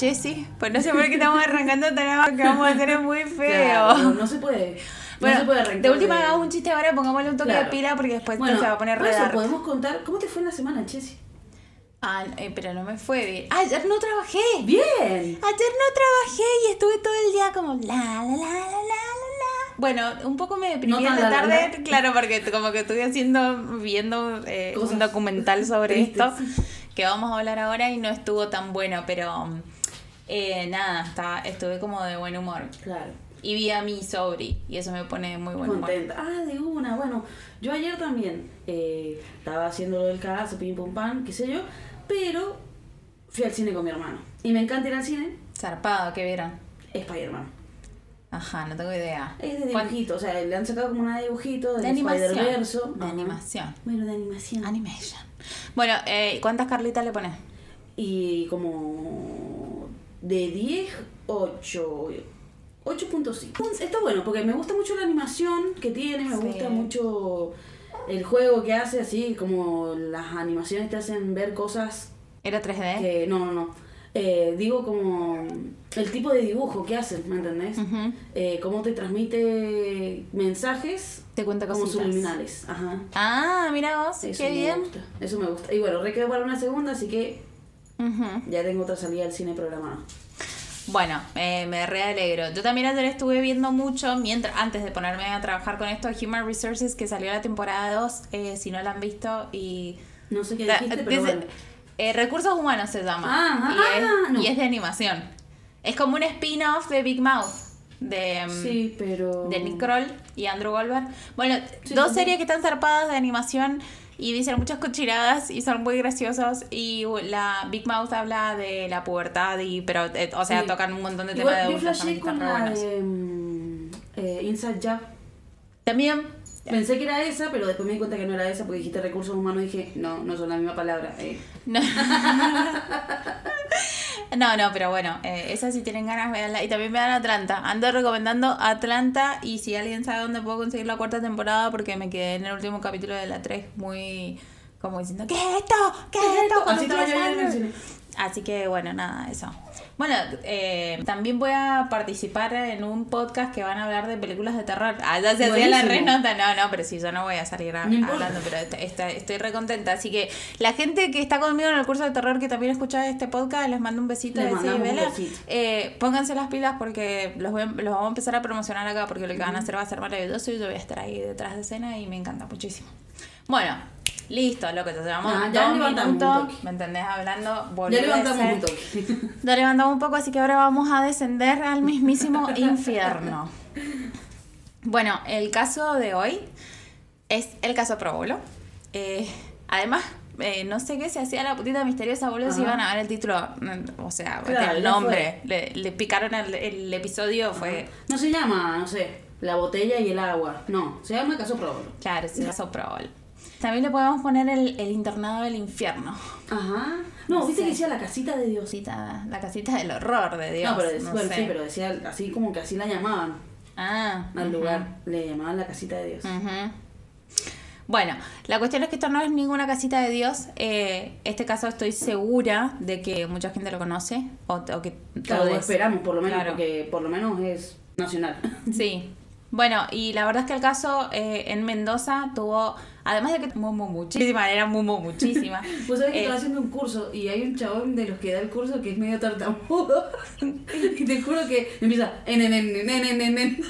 Chessy, pues no sé por qué estamos arrancando tan abajo que vamos a hacer es muy feo. Claro, no se puede. bueno, no se puede arrancar de última hagamos un chiste ahora, pongámosle un toque Claro. de pila porque después Bueno, se va a poner por eso podemos contar. ¿Cómo te fue en la semana, Chessy? Ah, eh, pero no me fue bien. Ah, ayer no trabajé. Bien. Ayer no trabajé y estuve todo el día como la la la la la la. Bueno, un poco me deprimí No la tarde, la. claro, porque como que estuve haciendo, viendo eh, un documental sobre esto que vamos a hablar ahora y no estuvo tan bueno, pero eh, nada, estaba, estuve como de buen humor. Claro. Y vi a mi sobri y eso me pone de muy buen humor. Contenta. Ah, de una. Bueno, yo ayer también eh, estaba haciendo lo del caso, pim pum pam, qué sé yo, pero fui al cine con mi hermano. Y me encanta ir al cine, Zarpado, ¿qué vieron? Spider-Man. Ajá, no tengo idea. Es de ¿Cuán- dibujito, o sea, le han sacado como una de dibujito del De animación. Spider-Verso. De Ajá. animación. Bueno, de animación. Animation. Bueno, eh, ¿cuántas carlitas le pones? Y como de 10, 8. 8.5. Está bueno porque me gusta mucho la animación que tiene, me Sí. gusta mucho el juego que hace, así como las animaciones te hacen ver cosas ¿Era 3D? que. No, no, no. Eh, digo como el tipo de dibujo que hacen, ¿me entendés? Ujú. Eh, cómo te transmite mensajes Te cuenta como cositas. subliminales. Ajá. Ah, mira vos, Eso qué me bien. gusta. Eso me gusta. Y bueno, re quedó para una segunda, así que Ya tengo otra salida al cine programada. Bueno, eh, me re alegro. Yo también ayer estuve viendo mucho, mientras antes de ponerme a trabajar con esto, Human Resources, que salió la temporada 2, eh, si no la han visto, y... No sé qué la- dijiste, pero dice- bueno. eh, Recursos Humanos se llama. Ah, y, ah, es, no. y es de animación. Es como un spin-off de Big Mouth, de... mm, Sí, pero. de Nick Kroll y Andrew Goldberg. Bueno, Sí, dos series que están zarpadas de animación y dicen muchas cochinadas y son muy graciosos. Y la Big Mouth habla de la pubertad y pero eh, o sea, Sí. tocan un montón de temas de yo con la de mm, eh, Inside Job. También Pensé que era esa, pero después me di cuenta que no era esa porque dijiste recursos humanos y dije, no, no son la misma palabra. eh. no. No, no, pero bueno, eh, esa si tienen ganas, veanla. Y también vean Atlanta. Ando recomendando Atlanta. Y si alguien sabe dónde puedo conseguir la cuarta temporada, porque me quedé en el último capítulo de la 3 muy como diciendo, ¿qué es esto? ¿Qué es esto? Así estaba yo en el Sandler. cine. Así que bueno, nada, eso. Bueno, eh, también voy a participar en un podcast que van a hablar de películas de terror. Ah, ya se hacía la renota. No, no, pero sí, yo no voy a salir a- No hablando, pero est- est- estoy re contenta. Así que la gente que está conmigo en el curso de terror que también escucha este podcast, les mando un besito Les de Vela. Eh, pónganse las pilas porque los, voy los vamos a empezar a promocionar acá porque lo que van a hacer va a ser maravilloso y yo voy a estar ahí detrás de escena y me encanta muchísimo. Bueno, listo, loco, te llevamos Ah, ya levantamos un toque. ¿me entendés? Hablando, Ya levantamos un toque. Ya levantamos un poco, así que ahora vamos a descender al mismísimo infierno. Bueno, el caso de hoy es el caso Probolo. Eh, además, eh, no sé qué se hacía la putita misteriosa, boludo, si iban a ver el título, mm, o sea, Claro, el nombre. Le, le picaron el, el episodio, fue, No se llama, no sé, la botella y el agua. No, se llama caso probable. claro, es el caso Probolo. También le podemos poner el, el internado del infierno. Ajá. No, No viste sé. que decía la casita de Dios. Casita- la casita del horror de Dios. no, pero decía, no bueno, sé. sí, pero decía así como que así la llamaban Ah, al lugar. Le llamaban la casita de Dios. Ujú. Bueno, la cuestión es que esto no es ninguna casita de Dios. Eh, este caso estoy segura de que mucha gente lo conoce. O, o que Claro, todos. esperamos por lo menos, Claro. porque por lo menos es nacional. Sí. Bueno, y la verdad es que el caso eh, en Mendoza tuvo, además de que mu- muchísima, era mu- muchísima. Vos sabés que Eh, estaba haciendo un curso y hay un chabón de los que da el curso que es medio tartamudo. y te juro que empieza. En, en, en, en, en, en, en.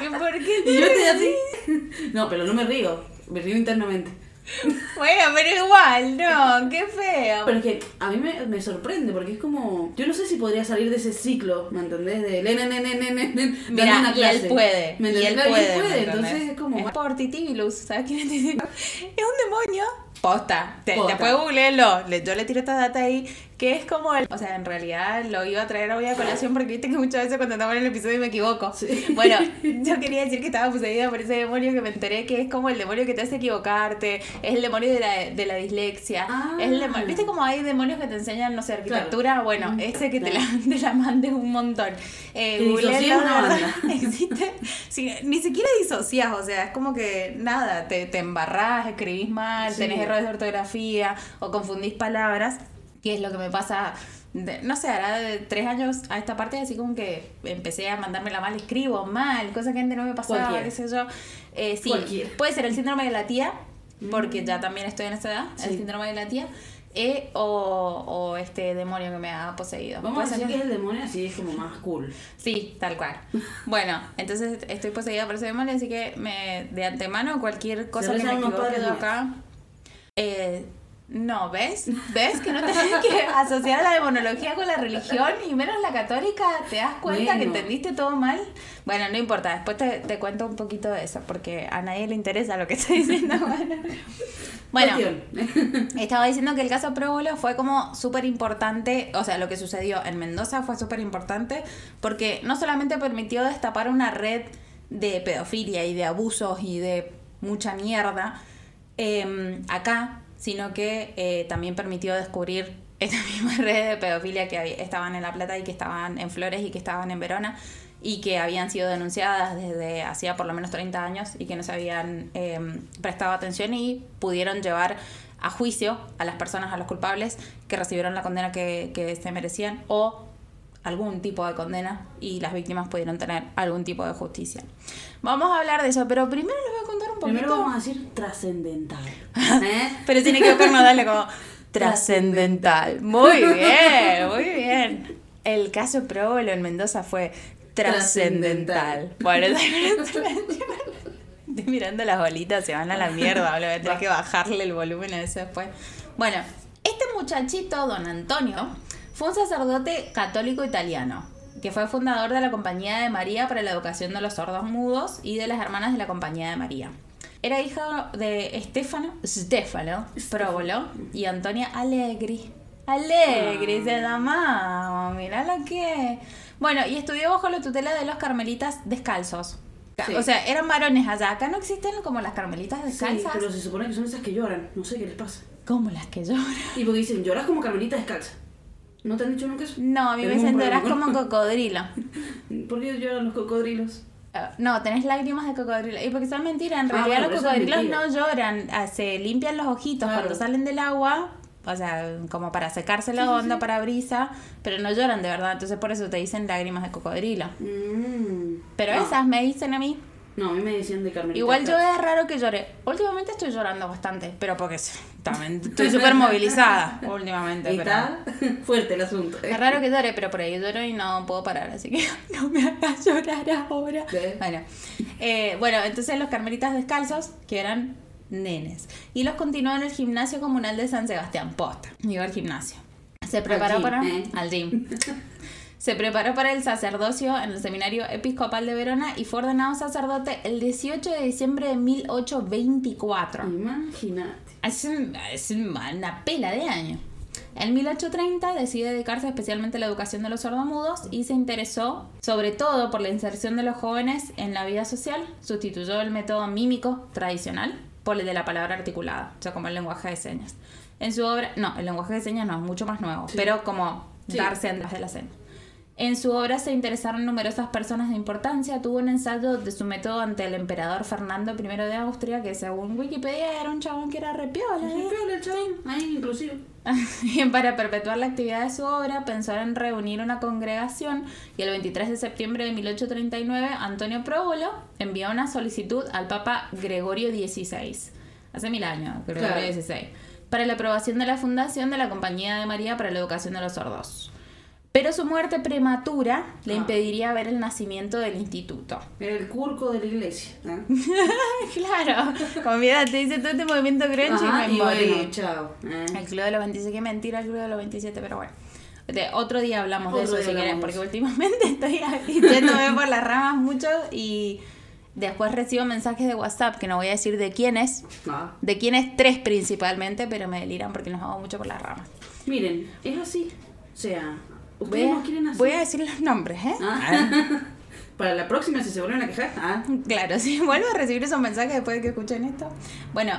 ¿y ¿Por qué te Y yo estoy así. No, pero no me río. Me río internamente. Bueno, pero igual, no, qué feo. Pero es que a mí me, me sorprende porque es como. Yo no sé si podría salir de ese ciclo, ¿me entendés? De dando Mira, una y clase. él puede. ¿Me y él puede. ¿me entonces es como. Es por Titibilus, ¿sabes quién es? Es un demonio. Posta. Te, Posta. Después googleelo. Le- Yo le tiro esta data ahí. que es como el... O sea, en realidad lo iba a traer hoy a colación porque viste que muchas veces cuando estamos en el episodio me equivoco. Bueno, yo quería decir que estaba poseída por ese demonio que me enteré que es como el demonio que te hace equivocarte, es el demonio de la, de la dislexia, es el demonio... ¿Viste como hay demonios que te enseñan, no sé, arquitectura? Bueno, ese que te, la, te la mande un montón. Eh, Google existe... ni siquiera disocias, o sea, es como que nada, te, te embarrás, escribís mal, tenés errores de ortografía o confundís palabras, que es lo que me pasa no sé, ahora de tres años a esta parte, así como que empecé a mandármela mal, escribo mal, cosa que antes no me pasaba, qué sé yo. Eh, sí, puede ser el síndrome de la tía, porque ya mm. también estoy en esa edad, el síndrome de la tía. E o, o, este demonio que me ha poseído. Vamos a decir que es el demonio, así es como más cool. Sí, tal cual. bueno, entonces estoy poseída por ese demonio, así que me de antemano cualquier cosa que me equivoque de acá. Eh, no, ¿ves? ¿Ves que no tienes que asociar la demonología con la religión y menos la católica? ¿Te das cuenta que entendiste todo mal? Bueno, no importa, después te, te, cuento un poquito de eso, porque a nadie le interesa lo que estoy diciendo. Bueno, estaba diciendo que el caso Próbolo fue como súper importante, o sea, lo que sucedió en Mendoza fue súper importante porque no solamente permitió destapar una red de pedofilia y de abusos y de mucha mierda em, acá, sino que eh, también permitió descubrir esta misma red de pedofilia que estaban en La Plata y que estaban en Flores y que estaban en Verona y que habían sido denunciadas desde hacía por lo menos 30 años y que no se habían em, prestado atención y pudieron llevar a juicio a las personas, a los culpables que recibieron la condena que, que se merecían o algún tipo de condena y las víctimas pudieron tener algún tipo de justicia. Vamos a hablar de eso, pero primero les voy a contar poquito. Primero vamos a decir trascendental. ¿eh? pero tiene que buscarnos darle como trascendental. Muy bien, muy bien. El caso Probolo en Mendoza fue trascendental. Bueno, estoy mirando las bolitas, se van a la mierda, voy a tener que bajarle el volumen a eso después. Bueno, este muchachito, don Antonio, fue un sacerdote católico italiano, que fue fundador de la Compañía de María para la Educación de los Sordos Mudos y de las Hermanas de la Compañía de María. Era hijo de Stefano, Stefano Próbolo y Antonia Allegri. Allegri ah. se llama, mirá lo que... Bueno, y estudió bajo la tutela de los carmelitas descalzos. O sea, eran varones allá. Acá no existen como las carmelitas descalzas. Sí, pero se supone que son esas que lloran. No sé qué les pasa. ¿Cómo las que lloran? Y porque dicen, lloras como carmelita descalza. ¿No te han dicho nunca eso? No, a mí me dicen lloras como cocodrilo. ¿Por qué lloran los cocodrilos? Ah, no, tenés lágrimas de cocodrilo. Y porque son mentiras, en ah, realidad los cocodrilos no lloran, ah, se limpian los ojitos cuando salen del agua, o sea, como para secarse la onda, para brisa, pero no lloran de verdad, entonces por eso te dicen lágrimas de cocodrilo. Mm. Pero esas me dicen a mí. No, a mí me decían de Carmelita. Igual yo es raro que llore. Últimamente estoy llorando bastante, pero porque también estoy súper movilizada últimamente. Está fuerte el asunto. Es raro que llore, pero por ahí lloro y no puedo parar, así que no me hagas llorar ahora. Bueno, eh, bueno, entonces los carmelitas descalzos, que eran nenes, y los continuó en el gimnasio comunal de San Sebastián Posta. Llegó al gimnasio. Se preparó para... ¿eh? Al gym. Se preparó para el sacerdocio en el Seminario Episcopal de Verona y fue ordenado sacerdote el 18 de diciembre de 1824. Imagínate. Es, es una pela de año. En 1830 decide dedicarse especialmente a la educación de los sordomudos y se interesó sobre todo por la inserción de los jóvenes en la vida social. Sustituyó el método mímico tradicional por el de la palabra articulada, o sea, como el lenguaje de señas. En su obra, no, el lenguaje de señas no, es mucho más nuevo, pero como darse antes de la señas. En su obra se interesaron numerosas personas de importancia. Tuvo un ensayo de su método ante el emperador Fernando I de Austria, que según Wikipedia era un chabón que era repiola. ¿eh? Repiola el chabón, ahí inclusive. y para perpetuar la actividad de su obra, pensó en reunir una congregación y el 23 de septiembre de 1839 Antonio Próbolo envió una solicitud al Papa Gregorio XVI, hace mil años, Gregorio XVI, para la aprobación de la fundación de la Compañía de María para la Educación de los Sordos. Pero su muerte prematura le ah. impediría ver el nacimiento del instituto. Era el curco de la iglesia. claro, como mira, te dice todo este movimiento crunchy y me morí. chao. Eh. El club de los 27, qué mentira el club de los 27, pero bueno. otro día hablamos de eso si quieren, porque últimamente estoy yéndome por las ramas mucho y después recibo mensajes de WhatsApp que no voy a decir de quiénes, ah. de quiénes tres principalmente, pero me deliran porque nos vamos mucho por las ramas. Miren, es así. O sea, Voy ustedes a, no quieren hacer. voy a decir los nombres, ¿eh? Ah. Para la próxima, si se vuelven a quejar. Ah. Claro, si vuelvo a recibir esos mensajes después de que escuchen esto. Bueno,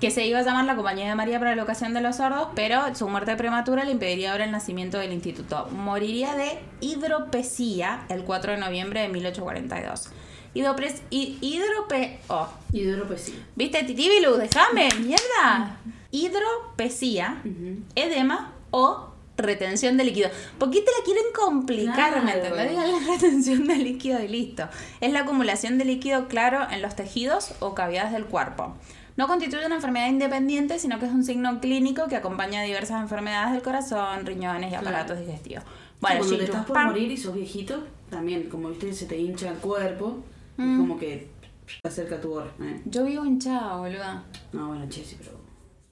que se iba a llamar la Compañía de María para la Educación de los Sordos, pero su muerte prematura le impediría ahora el nacimiento del instituto. Moriría de hidropesía el 4 de noviembre de 1842. Hidropes, hi- hidrope... Oh, Hidropesía. ¿Viste, Titibilu? Déjame, mierda. Hidropesía, Ujú. edema o retención de líquido. ¿Por qué te la quieren complicar? ¿Me Claro. entendés? Digan la retención de líquido y listo. Es la acumulación de líquido claro en los tejidos o cavidades del cuerpo. No constituye una enfermedad independiente, sino que es un signo clínico que acompaña a diversas enfermedades del corazón, riñones y aparatos digestivos. Bueno, cuando te estás por morir y sos viejito, también, como viste, se te hincha el cuerpo. Mm. Como que te acerca tu hora. ¿eh? Yo vivo hinchada, boluda. No, bueno, che, sí, pero.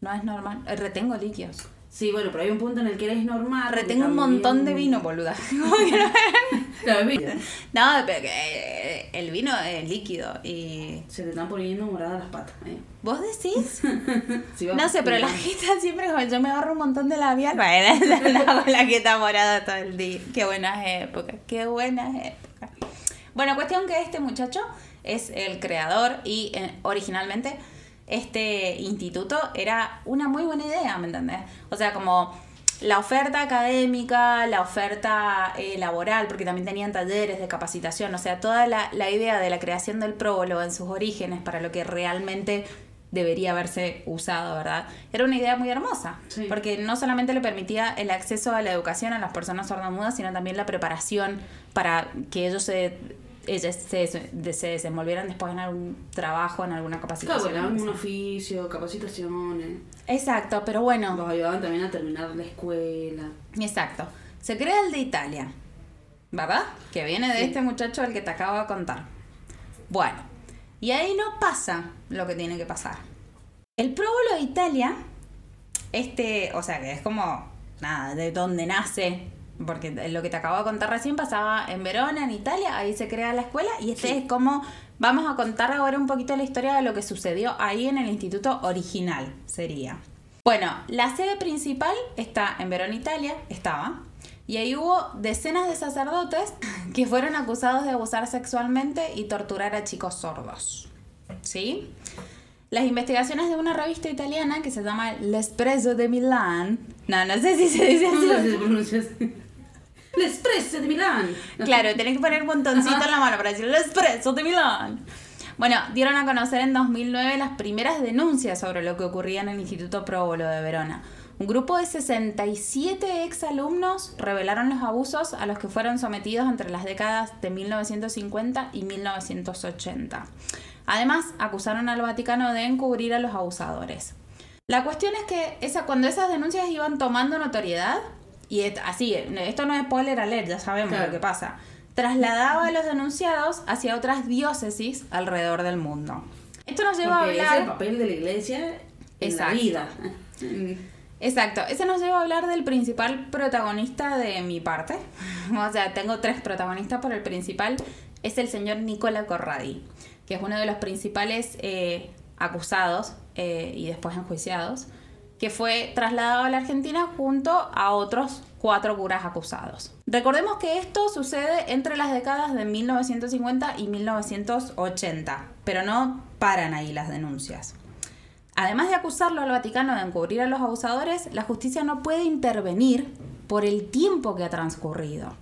No es normal. Eh, Retengo líquidos. Sí, bueno, pero hay un punto en el que eres normal. Retengo un montón de vino, boluda. No, pero que, eh, el vino es líquido y... Se te están poniendo moradas las patas. ¿eh? ¿Vos decís? Sí, No sé, pero la jeta siempre, como yo me agarro un montón de labial, bueno, la jeta morada todo el día. Qué buenas épocas, qué buenas épocas. Bueno, cuestión que este muchacho es el creador y eh, originalmente este instituto era una muy buena idea, ¿me entendés? O sea, como la oferta académica, la oferta eh, laboral, porque también tenían talleres de capacitación, o sea, toda la, la idea de la creación del prólogo en sus orígenes para lo que realmente debería haberse usado, ¿verdad? Era una idea muy hermosa, Sí. porque no solamente le permitía el acceso a la educación a las personas sordomudas, sino también la preparación para que ellos se, ellas se, se desenvolvieran después en algún trabajo, en alguna Claro, capacitación. que un sea. oficio, capacitaciones. Exacto, pero bueno, Los ayudaban también a terminar la escuela. exacto. Se crea el de Italia, ¿verdad? Que viene de Sí. este muchacho al que te acabo de contar. Bueno, y ahí no pasa lo que tiene que pasar. El próbolo de Italia, este, o sea, que es como, nada, de donde nace, porque lo que te acabo de contar recién pasaba en Verona, en Italia, ahí se crea la escuela, y este Sí. es como, vamos a contar ahora un poquito la historia de lo que sucedió ahí en el instituto original, sería. Bueno, la sede principal está en Verona, Italia, estaba, y ahí hubo decenas de sacerdotes que fueron acusados de abusar sexualmente y torturar a chicos sordos. ¿Sí? Las investigaciones de una revista italiana que se llama L'Espresso de Milán. No, no sé si se dice ¿Cómo así. se pronuncia así? L'Espresso de Milán. Claro, tenés que poner un montoncito en la mano para decir L'Espresso de Milán. Bueno, dieron a conocer en 2009 las primeras denuncias sobre lo que ocurría en el Instituto Próbolo de Verona. Un grupo de 67 exalumnos revelaron los abusos a los que fueron sometidos entre las décadas de 1950 y 1980. Además, acusaron al Vaticano de encubrir a los abusadores. La cuestión es que esa, cuando esas denuncias iban tomando notoriedad, y así, esto no es spoiler alert, ya sabemos Claro. lo que pasa, trasladaba a los denunciados hacia otras diócesis alrededor del mundo. Esto nos lleva Porque a es el hablar... papel de la iglesia en Exacto. la vida. Exacto, eso nos lleva a hablar del principal protagonista de mi parte. O sea, tengo tres protagonistas, pero el principal es el señor Nicola Corradi, que es uno de los principales eh, acusados eh, y después enjuiciados, que fue trasladado a la Argentina junto a otros cuatro curas acusados. Recordemos que esto sucede entre las décadas de 1950 y 1980, pero no paran ahí las denuncias. Además de acusarlo al Vaticano de encubrir a los abusadores, la justicia no puede intervenir por el tiempo que ha transcurrido.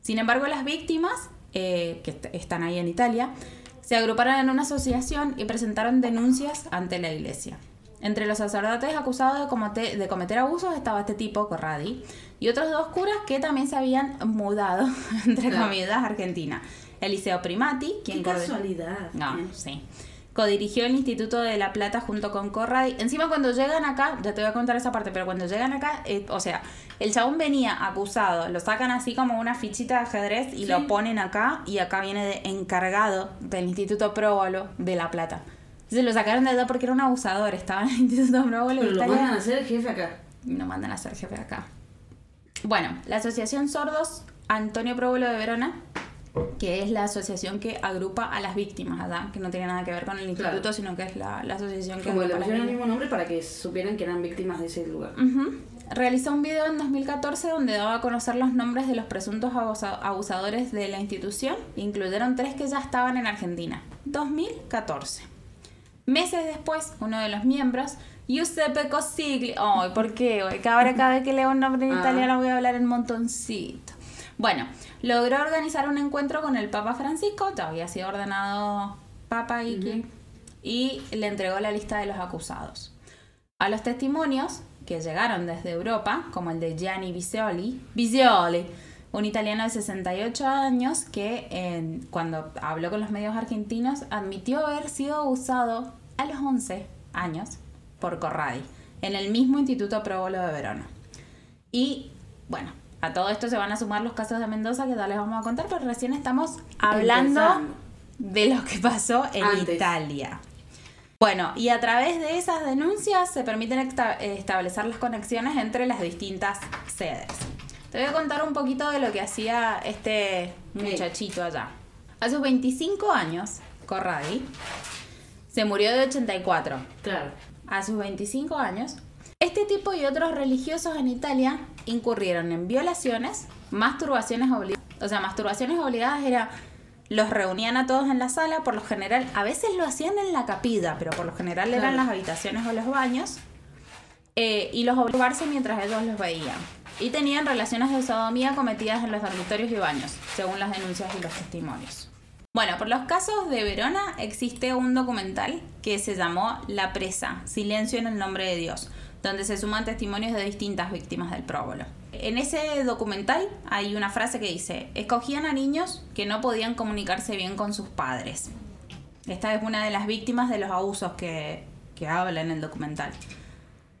Sin embargo, las víctimas, eh, que est- están ahí en Italia, se agruparon en una asociación y presentaron denuncias ante la iglesia. Entre los sacerdotes acusados de cometer, de cometer abusos estaba este tipo, Corradi, y otros dos curas que también se habían mudado, entre Claro. comillas, a Argentina. Eliseo Primati, quien Qué casualidad. no, ¿eh? sí. Codirigió el Instituto de La Plata junto con Corradi. Encima cuando llegan acá, ya te voy a contar esa parte, pero cuando llegan acá, eh, o sea, el chabón venía acusado, lo sacan así como una fichita de ajedrez y Sí. lo ponen acá y acá viene de encargado del Instituto Próbolo de La Plata. Entonces lo sacaron de allá porque era un abusador, estaba en el Instituto Próbolo Pero lo mandan a ser jefe acá. no mandan a ser jefe acá. Bueno, la Asociación Sordos Antonio Próbolo de Verona, que es la asociación que agrupa a las víctimas allá, que no tiene nada que ver con el instituto, Claro. sino que es la, la asociación que Como le pusieron el mismo nombre para que supieran que eran víctimas de ese lugar. Ujú. realizó un video en 2014 donde daba a conocer los nombres de los presuntos abusa- abusadores de la institución. Incluyeron tres que ya estaban en Argentina. 2014. Meses después, uno de los miembros, Giuseppe Cosigli. Ay, ¿por qué? ahora cada vez que leo un nombre en Ah. italiano voy a hablar en montoncito. Bueno, logró organizar un encuentro con el Papa Francisco, ya había sido ordenado Papa y, y le entregó la lista de los acusados. A los testimonios que llegaron desde Europa, como el de Gianni Visioli, Visioli un italiano de 68 años que cuando habló con los medios argentinos admitió haber sido abusado a los 11 años por Corradi en el mismo Instituto Probolo de Verona. Y bueno, a todo esto se van a sumar los casos de Mendoza que ya les vamos a contar, pero recién estamos hablando Empezando. de lo que pasó en Antes. Italia. Bueno, y a través de esas denuncias se permiten eh, establecer las conexiones entre las distintas sedes. Te voy a contar un poquito de lo que hacía este muchachito allá. A sus 25 años, Corradi se murió de 84 Claro. a sus 25 años, este tipo y otros religiosos en Italia incurrieron en violaciones, masturbaciones obligadas. O sea, masturbaciones obligadas era los reunían a todos en la sala, por lo general, a veces lo hacían en la capilla, pero por lo general eran Claro. las habitaciones o los baños, eh, y los obligarse mientras ellos los veían. Y tenían relaciones de sodomía cometidas en los dormitorios y baños, según las denuncias y los testimonios. Bueno, por los casos de Verona existe un documental que se llamó La presa, Silencio en el nombre de Dios, donde se suman testimonios de distintas víctimas del próbolo. En ese documental hay una frase que dice, escogían a niños que no podían comunicarse bien con sus padres. Esta es una de las víctimas de los abusos que, que habla en el documental.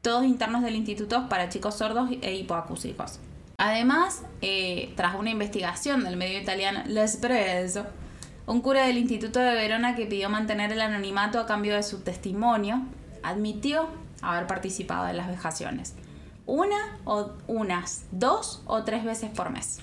Todos internos del instituto para chicos sordos e hipoacúsicos. Además, eh, tras una investigación del medio italiano L'Espresso, un cura del Instituto de Verona que pidió mantener el anonimato a cambio de su testimonio, admitió haber participado en las vejaciones. Una o unas dos o tres veces por mes.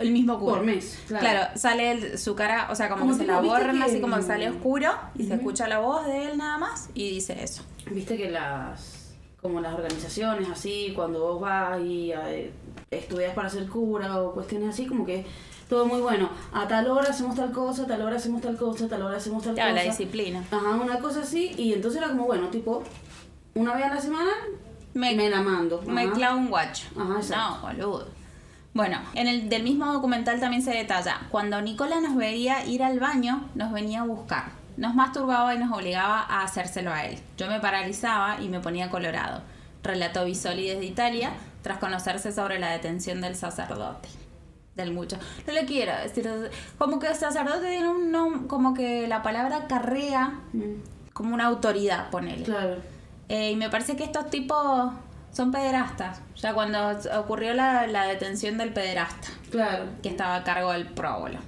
El mismo cura. Por mes, claro. Claro, sale el- su cara, o sea, como, Como que se la ¿viste borran así como que sale oscuro y se Ujú. escucha la voz de él nada más y dice eso. Viste que las como las organizaciones así, cuando vos vas y eh, estudias para ser cura o cuestiones así, como que todo muy bueno. A tal hora hacemos tal cosa, a tal hora hacemos tal cosa, a tal hora hacemos tal Claro, cosa. la disciplina. Ajá, una cosa así, y entonces era como, bueno, tipo, una vez a la semana Me- me, la mando. Me clavo un guacho. Ajá, exacto. No, boludo. Bueno, en el del mismo documental también se detalla, cuando Nicola nos veía ir al baño, nos venía a buscar. Nos masturbaba y nos obligaba a hacérselo a él. Yo me paralizaba y me ponía colorado. Relató Visoli desde Italia, tras conocerse sobre la detención del sacerdote. Del mucho. No le quiero decir. Como que el sacerdote tiene un nom- como que la palabra carrea Mm, como una autoridad, ponele. Claro. Eh, y me parece que estos tipos son pederastas. Ya cuando ocurrió la, la detención del pederasta, Claro. que estaba a cargo del próbolo.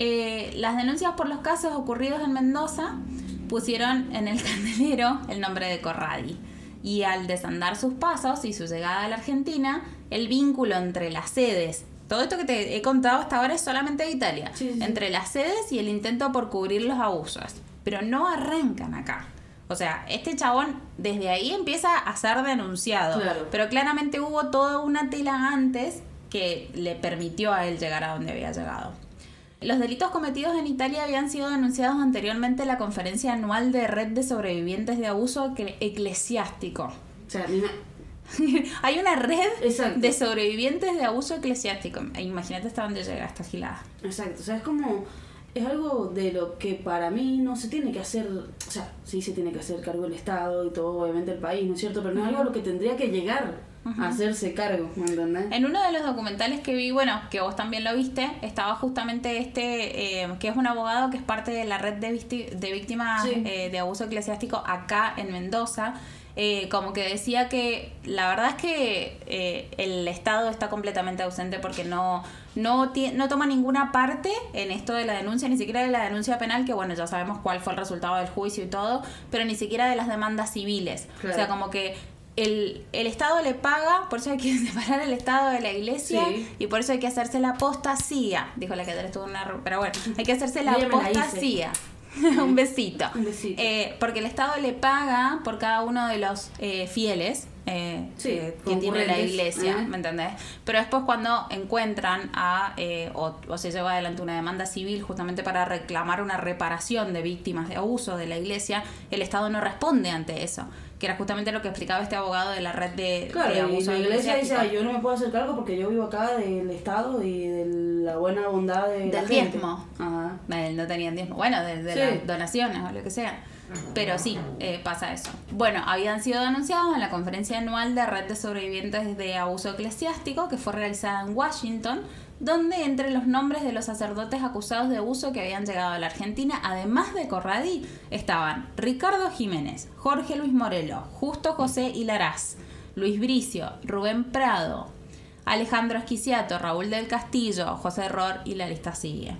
Eh, las denuncias por los casos ocurridos en Mendoza pusieron en el candelero el nombre de Corradi. Y al desandar sus pasos y su llegada a la Argentina, el vínculo entre las sedes, todo esto que te he contado hasta ahora es solamente de Italia, Sí, sí, sí. entre las sedes y el intento por cubrir los abusos. Pero no arrancan acá. O sea, este chabón desde ahí empieza a ser denunciado. Claro. Pero claramente hubo toda una tela antes que le permitió a él llegar a donde había llegado. Los delitos cometidos en Italia habían sido denunciados anteriormente en la conferencia anual de Red de Sobrevivientes de Abuso Ecle- Eclesiástico. O sea, Hay una red Exacto. de sobrevivientes de abuso eclesiástico. E Imagínate hasta dónde llega esta gilada. Exacto, o sea, es como, es algo de lo que para mí no se tiene que hacer, o sea, sí se tiene que hacer cargo el Estado y todo, obviamente el país, ¿no es cierto? Pero no es algo a lo que tendría que llegar hacerse cargo, ¿me entendés? En uno de los documentales que vi, bueno, que vos también lo viste, estaba justamente este, eh, que es un abogado que es parte de la red de, de víctimas Sí. eh, de abuso eclesiástico acá en Mendoza. eh, como que decía que la verdad es que el Estado está completamente ausente porque no, no, no toma ninguna parte en esto de la denuncia, ni siquiera de la denuncia penal, que bueno, ya sabemos cuál fue el resultado del juicio y todo, pero ni siquiera de las demandas civiles. Claro. O sea, como que el, el Estado le paga, por eso hay que separar el Estado de la iglesia Sí. y por eso hay que hacerse la apostasía. Dijo la que estuvo en una... Pero bueno, hay que hacerse la apostasía. Un besito. Un besito. Eh, porque el Estado le paga por cada uno de los eh, fieles eh, Sí, que tiene la iglesia. ¿me entendés? Pero después cuando encuentran a, eh, o, o se lleva adelante una demanda civil justamente para reclamar una reparación de víctimas de abuso de la iglesia, el Estado no responde ante eso, que era justamente lo que explicaba este abogado de la red de, Claro, de y abuso la iglesia dice, eclesiástico. "Ay, yo no me puedo hacer cargo porque yo vivo acá del Estado y de la buena bondad de la Del gente". diezmo. Ajá. Eh, No tenían diezmo. Bueno, de, de Sí. las donaciones o lo que sea. Pero sí, eh, pasa eso. Bueno, habían sido denunciados en la conferencia anual de Red de Sobrevivientes de Abuso Eclesiástico, que fue realizada en Washington, donde entre los nombres de los sacerdotes acusados de abuso que habían llegado a la Argentina, además de Corradi, estaban Ricardo Jiménez, Jorge Luis Morelo, Justo José Hilaraz, Luis Bricio, Rubén Prado, Alejandro Esquiciato, Raúl del Castillo, José Ror y la lista sigue.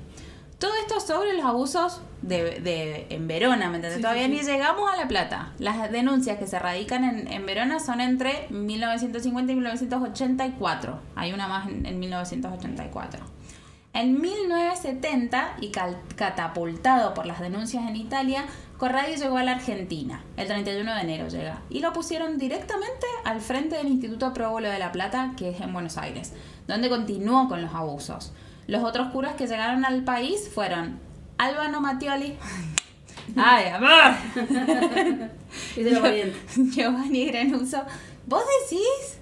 Todo esto sobre los abusos de, de- en Verona, ¿me entiendes? Sí, Todavía sí, ni sí. llegamos a La Plata. Las denuncias que se radican en, en Verona son entre 1950 y 1984. Hay una más en, en 1984. En 1970, y catapultado por las denuncias en Italia, Corradi llegó a la Argentina. El 31 de enero llega. Y lo pusieron directamente al frente del Instituto Próbolo de La Plata, que es en Buenos Aires, donde continuó con los abusos. Los otros curas que llegaron al país fueron Albano Mattioli. ¡Ay, amor! Giovanni Granuso. ¿Vos decís?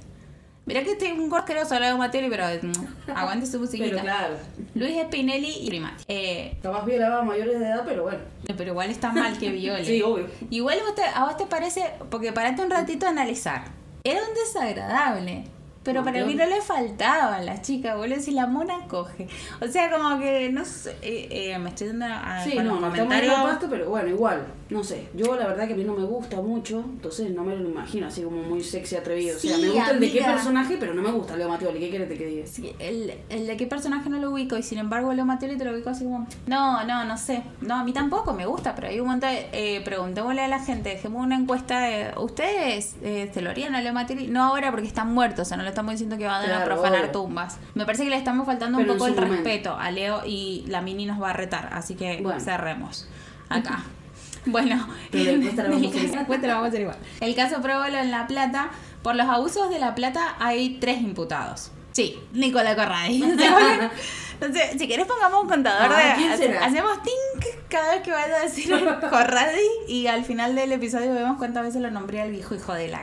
Mirá que estoy un asqueroso Albano Mattioli, pero mm, aguante su musiquita. Pero claro, Luis Spinelli y Primati. Eh, capaz violaba mayores de edad, pero bueno. pero igual está mal que viole. Sí, obvio. Igual vos te- a vos te parece, porque parate un ratito a analizar. Era un desagradable. Pero para mí no le faltaba a la chica, boludo, si la mona coge. O sea, como que, no sé, eh, eh, me estoy dando a, Sí, con no, los comentarios. pasto, pero bueno, igual, no sé. Yo la verdad que a mí no me gusta mucho, entonces no me lo imagino así como muy sexy atrevido. o sea, Sí, me gusta el de qué personaje, pero no me gusta Leo Mattioli. ¿Qué quieres que diga? Sí, el, el de qué personaje no lo ubico y sin embargo Leo Mattioli te lo ubico así como no, no, no sé no, a mí tampoco me gusta pero hay un montón de, eh, preguntémosle a la gente dejemos una encuesta de, ¿ustedes eh, se lo harían a Leo Mattioli? no ahora porque están muertos o sea no le estamos diciendo que van a Claro, profanar obvio. tumbas me parece que le estamos faltando Pero un poco el momento. respeto a Leo y la mini nos va a retar así que Bueno. cerremos acá Bueno, Pero la encuesta la vamos a hacer vamos a igual. El caso Próbolo en La Plata, por los abusos de La Plata hay tres imputados. Sí, Nicola Corradi. Sé, si querés pongamos un contador Ah, de... ¿quién hace- será? Hacemos tink cada vez que vaya a decir Corradi y al final del episodio vemos cuántas veces lo nombré al viejo hijo de la...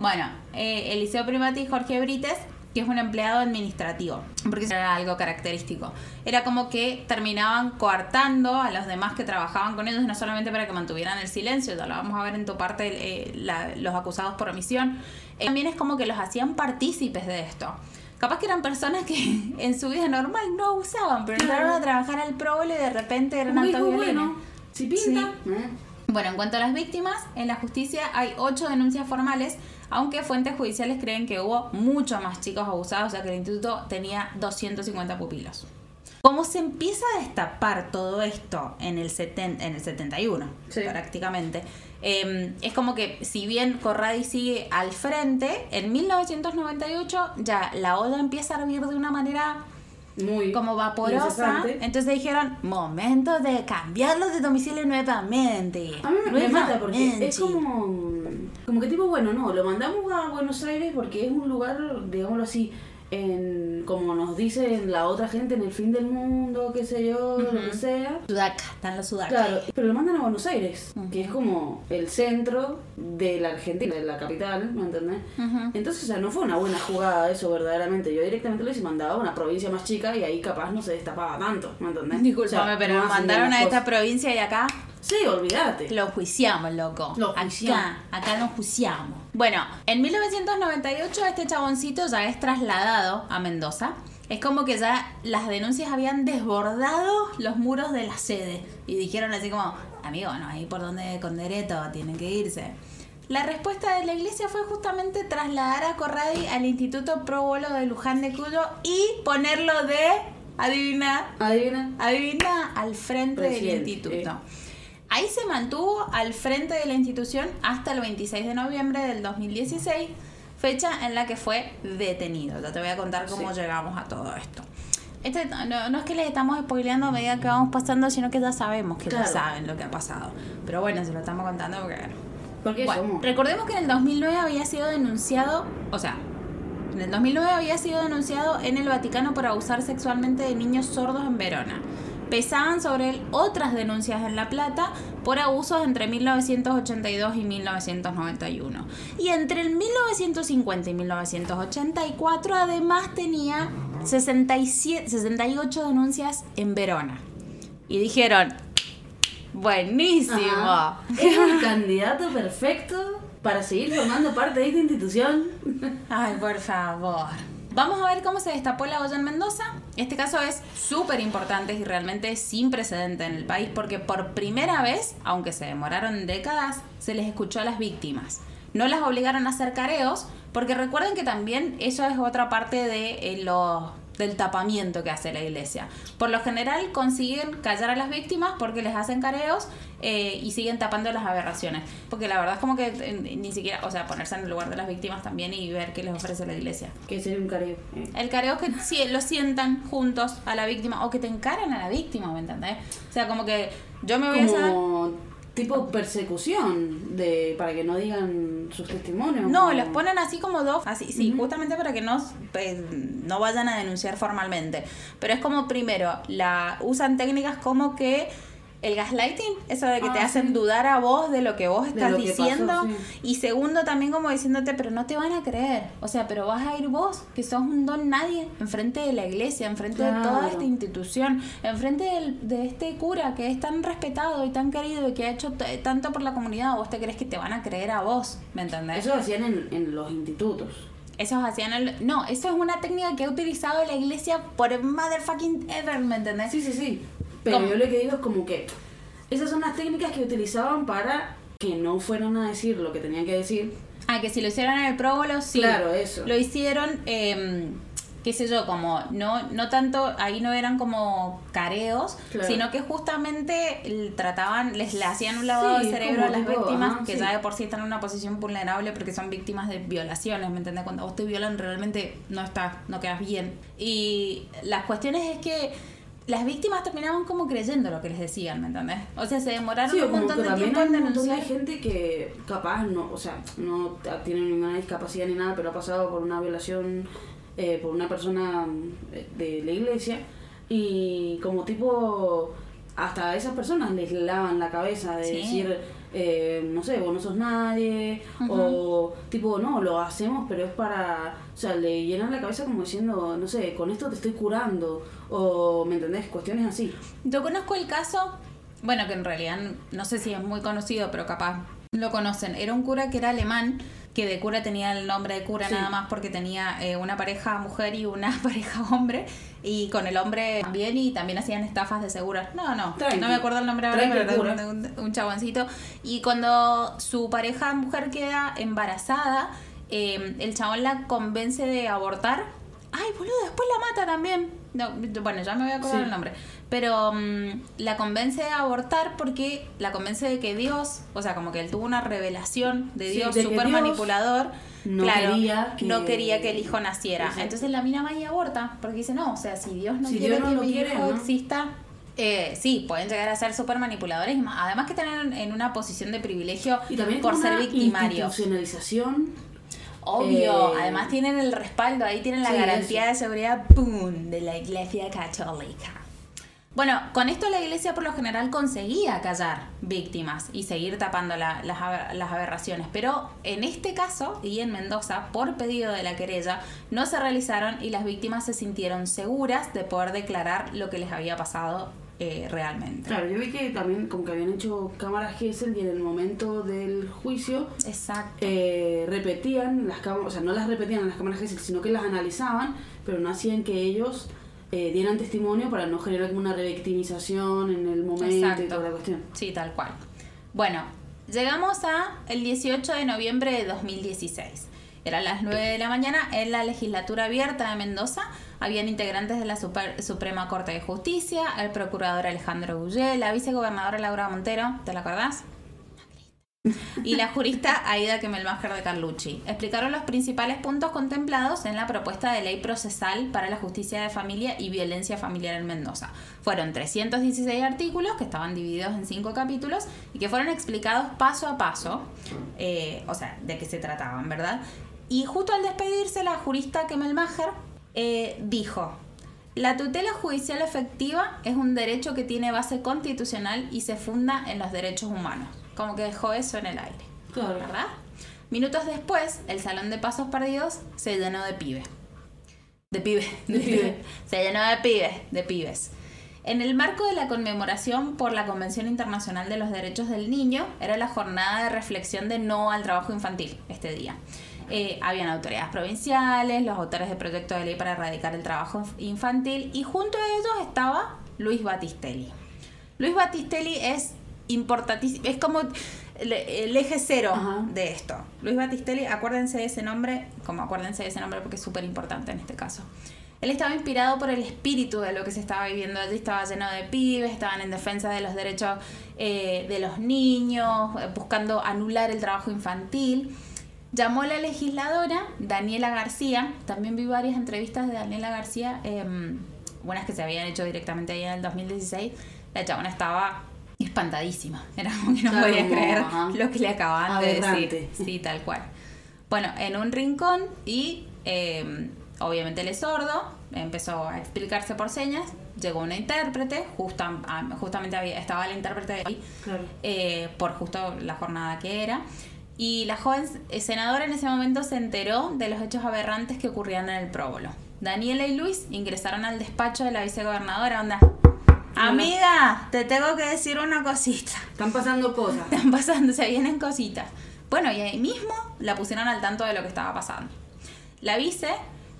Bueno, eh, Eliseo Primati y Jorge Brites, que es un empleado administrativo, porque eso era algo característico. Era como que terminaban coartando a los demás que trabajaban con ellos, no solamente para que mantuvieran el silencio, ya lo vamos a ver en tu parte, eh, la- los acusados por omisión, eh, también es como que los hacían partícipes de esto. Capaz que eran personas que en su vida normal no abusaban, pero Claro. entraron a trabajar al próbolo y de repente eran altos bueno, si pinta. eh. Bueno, en cuanto a las víctimas, en la justicia hay ocho denuncias formales, aunque fuentes judiciales creen que hubo mucho más chicos abusados, ya que el instituto tenía 250 pupilos. Como se empieza a destapar todo esto en el, seten- en el 71, Sí. prácticamente, eh, es como que si bien Corradi sigue al frente, en 1998 ya la olla empieza a hervir de una manera Muy como vaporosa. Entonces dijeron, momento de cambiarlos de domicilio nuevamente. A mí me, me mata porque Nuevamente". es como, como que tipo, bueno, no, lo mandamos a Buenos Aires porque es un lugar, digámoslo así, en, como nos dice la otra gente, en el fin del mundo, qué sé yo, lo que sea. Sudaca, están los sudacas. Claro, pero lo mandan a Buenos Aires, que es como el centro de la Argentina, de la capital, ¿me entendés? Ujú. Entonces, o sea, no fue una buena jugada eso verdaderamente. Yo directamente lo hice mandaba a una provincia más chica y ahí capaz no se destapaba tanto, ¿me entendés? Disculpame, O sea, pero no nos mandaron a esta provincia y acá Sí, olvídate. lo juiciamos, loco. Lo juiciamos. Acá, acá lo juiciamos. Bueno, en 1998 este chaboncito ya es trasladado a Mendoza. Es como que ya las denuncias habían desbordado los muros de la sede. Y dijeron así como, amigo, no, ahí por donde con derecho tienen que irse. La respuesta de la iglesia fue justamente trasladar a Corradi al Instituto Pro Bolo de Luján de Cuyo y ponerlo de, adivina, Adivina. Adivina al frente del instituto. eh. Ahí se mantuvo al frente de la institución hasta el 26 de noviembre del 2016, fecha en la que fue detenido. Ya te voy a contar cómo Sí. llegamos a todo esto. Este, no, no es que les estamos spoileando a medida que vamos pasando, sino que ya sabemos que Claro. ya saben lo que ha pasado. Pero bueno, se lo estamos contando porque Porque Bueno, somos. recordemos que en el 2009 había sido denunciado, o sea, en el 2009 había sido denunciado en el Vaticano por abusar sexualmente de niños sordos en Verona. Pesaban sobre él otras denuncias en La Plata por abusos entre 1982 y 1991. Y entre el 1950 y 1984 además tenía 67, 68 denuncias en Verona. Y dijeron, buenísimo. Ajá. Es el candidato perfecto para seguir formando parte de esta institución. Ay, por favor. Vamos a ver cómo se destapó la olla en Mendoza. Este caso es súper importante y realmente sin precedente en el país porque por primera vez, aunque se demoraron décadas, se les escuchó a las víctimas. No las obligaron a hacer careos porque recuerden que también eso es otra parte de eh, los del tapamiento que hace la iglesia. Por lo general consiguen callar a las víctimas porque les hacen careos eh, y siguen tapando las aberraciones. Porque la verdad es como que eh, ni siquiera, o sea, ponerse en el lugar de las víctimas también y ver qué les ofrece la iglesia. Que sería un careo. El careo es que sí, lo sientan juntos a la víctima o que te encaran a la víctima, ¿me entendés? O sea, como que yo me voy a. Tipo persecución de para que no digan sus testimonios. No, como- los ponen así como dos, así, sí, justamente para que no, eh, no vayan a denunciar formalmente. Pero es como primero, la usan técnicas como que el gaslighting, eso de que te Ah, hacen sí. dudar a vos de lo que vos estás pasó, diciendo. sí. Y segundo, también como diciéndote, pero no te van a creer. O sea, pero vas a ir vos, que sos un don nadie, enfrente de la iglesia, enfrente de toda esta institución, enfrente del- de este cura que es tan respetado y tan querido y que ha hecho tanto por la comunidad. ¿Vos te crees que te van a creer a vos? ¿Me entendés? Eso hacían en, en los institutos. Esos hacían el... No, eso es una técnica que ha utilizado la iglesia por motherfucking ever, ¿me entendés? Sí, sí, sí. Pero ¿Cómo? yo lo que digo es como que esas son las técnicas que utilizaban para que no fueran a decir lo que tenían que decir. Ah, que si lo hicieron en el próbolo, sí. Claro, eso. Lo hicieron, eh, qué sé yo, como, no, no tanto, ahí no eran como careos, Claro. sino que justamente trataban, les le hacían un lavado Sí, de cerebro a las tipo, víctimas ajá, que sí. ya de por sí están en una posición vulnerable porque son víctimas de violaciones, ¿me entiendes? Cuando vos te violan realmente no estás, no quedas bien. Y las cuestiones es que las víctimas terminaban como creyendo lo que les decían, ¿me entendés? O sea, se demoraron Sí, un montón de tiempo hay en denunciar. gente que capaz no, o sea, no tiene ninguna discapacidad ni nada, pero ha pasado por una violación eh, por una persona eh, de la iglesia y como tipo hasta a esas personas les lavan la cabeza de Sí. decir eh, no sé, vos no sos nadie o tipo no, lo hacemos pero es para, o sea, le llenan la cabeza como diciendo, no sé, con esto te estoy curando o, ¿me entendés? Cuestiones así. Yo conozco el caso, bueno, que en realidad no sé si es muy conocido, pero capaz lo conocen. Era un cura que era alemán, que de cura tenía el nombre de cura Sí. nada más porque tenía eh, una pareja mujer y una pareja hombre, y con el hombre también, y también hacían estafas de seguros. No, no, Tranqui. no me acuerdo el nombre ahora, Tranqui pero era un, un chaboncito. Y cuando su pareja mujer queda embarazada, eh, el chabón la convence de abortar. Ay, boludo, después la mata también. No, bueno, ya me voy a acordar Sí. el nombre. Pero mm, la convence de abortar porque la convence de que Dios, o sea, como que él tuvo una revelación de Dios súper manipulador. no claro, quería que- no quería que el hijo naciera. Exacto. Entonces la mina va y aborta, porque dice, no, o sea, si Dios no Si quiere Dios no que mi quiere, hijo ¿no? exista, eh, sí, pueden llegar a ser súper manipuladores. Además que están en, una posición de privilegio Y también por ser victimarios. institucionalización Obvio, Eh, además tienen el respaldo, ahí tienen la sí, garantía eso. de seguridad ¡pum! de la Iglesia Católica. Bueno, con esto la iglesia por lo general conseguía callar víctimas y seguir tapando la- las, aber- las aberraciones, pero en este caso y en Mendoza, por pedido de la querella, no se realizaron y las víctimas se sintieron seguras de poder declarar lo que les había pasado eh, realmente. Claro, yo vi que también como que habían hecho cámaras Gesell y en el momento del juicio Exacto. eh, repetían las cámaras, o sea, no las repetían en las cámaras Gesell, sino que las analizaban, pero no hacían que ellos eh, dieran testimonio para no generar como una revictimización en el momento y Exacto. toda la cuestión. Sí, tal cual. Bueno, llegamos a el 18 de noviembre de 2016. Eran las 9 de la mañana en la legislatura abierta de Mendoza. Habían integrantes de la Super- Suprema Corte de Justicia, el procurador Alejandro Gullé, la vicegobernadora Laura Montero, ¿te la acordás? Y la jurista Aida Kemelmacher de Carlucci. Explicaron los principales puntos contemplados en la propuesta de ley procesal para la justicia de familia y violencia familiar en Mendoza. Fueron 316 artículos que estaban divididos en cinco capítulos y que fueron explicados paso a paso, eh, o sea, de qué se trataban, ¿verdad? Y justo al despedirse, la jurista Kemelmacher eh, dijo, la tutela judicial efectiva es un derecho que tiene base constitucional y se funda en los derechos humanos. Como que dejó eso en el aire. Claro. ¿Verdad? Minutos después, el salón de pasos perdidos se llenó de pibes. De pibes. De pibes. Se llenó de pibes, de pibes. En el marco de la conmemoración por la Convención Internacional de los Derechos del Niño, era la jornada de reflexión de no al trabajo infantil este día. Eh, habían autoridades provinciales, los autores de proyecto de ley para erradicar el trabajo infantil y junto a ellos estaba Luis Battistelli. Luis Battistelli es importantísimo, es como el, eje cero Ajá. de esto. Luis Battistelli, acuérdense de ese nombre, como acuérdense de ese nombre porque es súper importante en este caso. Él estaba inspirado por el espíritu de lo que se estaba viviendo allí, estaba lleno de pibes, estaban en defensa de los derechos eh, de los niños, eh, buscando anular el trabajo infantil. Llamó a la legisladora Daniela García, también vi varias entrevistas de Daniela García, eh, unas que se habían hecho directamente ahí en el 2016. La chabona estaba espantadísima, era como que no Claro, podía creer ajá. lo que le acababan de decir. Sí, tal cual. Bueno, en un rincón y eh, obviamente él es sordo, empezó a explicarse por señas, llegó una intérprete, justa- ah, justamente había, estaba la intérprete ahí, Claro. eh, por justo la jornada que era. Y la joven senadora en ese momento se enteró de los hechos aberrantes que ocurrían en el próbolo. Daniela y Luis ingresaron al despacho de la vicegobernadora, onda, amiga, te tengo que decir una cosita. Están pasando cosas. Están pasando, se vienen cositas. Bueno, y ahí mismo la pusieron al tanto de lo que estaba pasando. La vice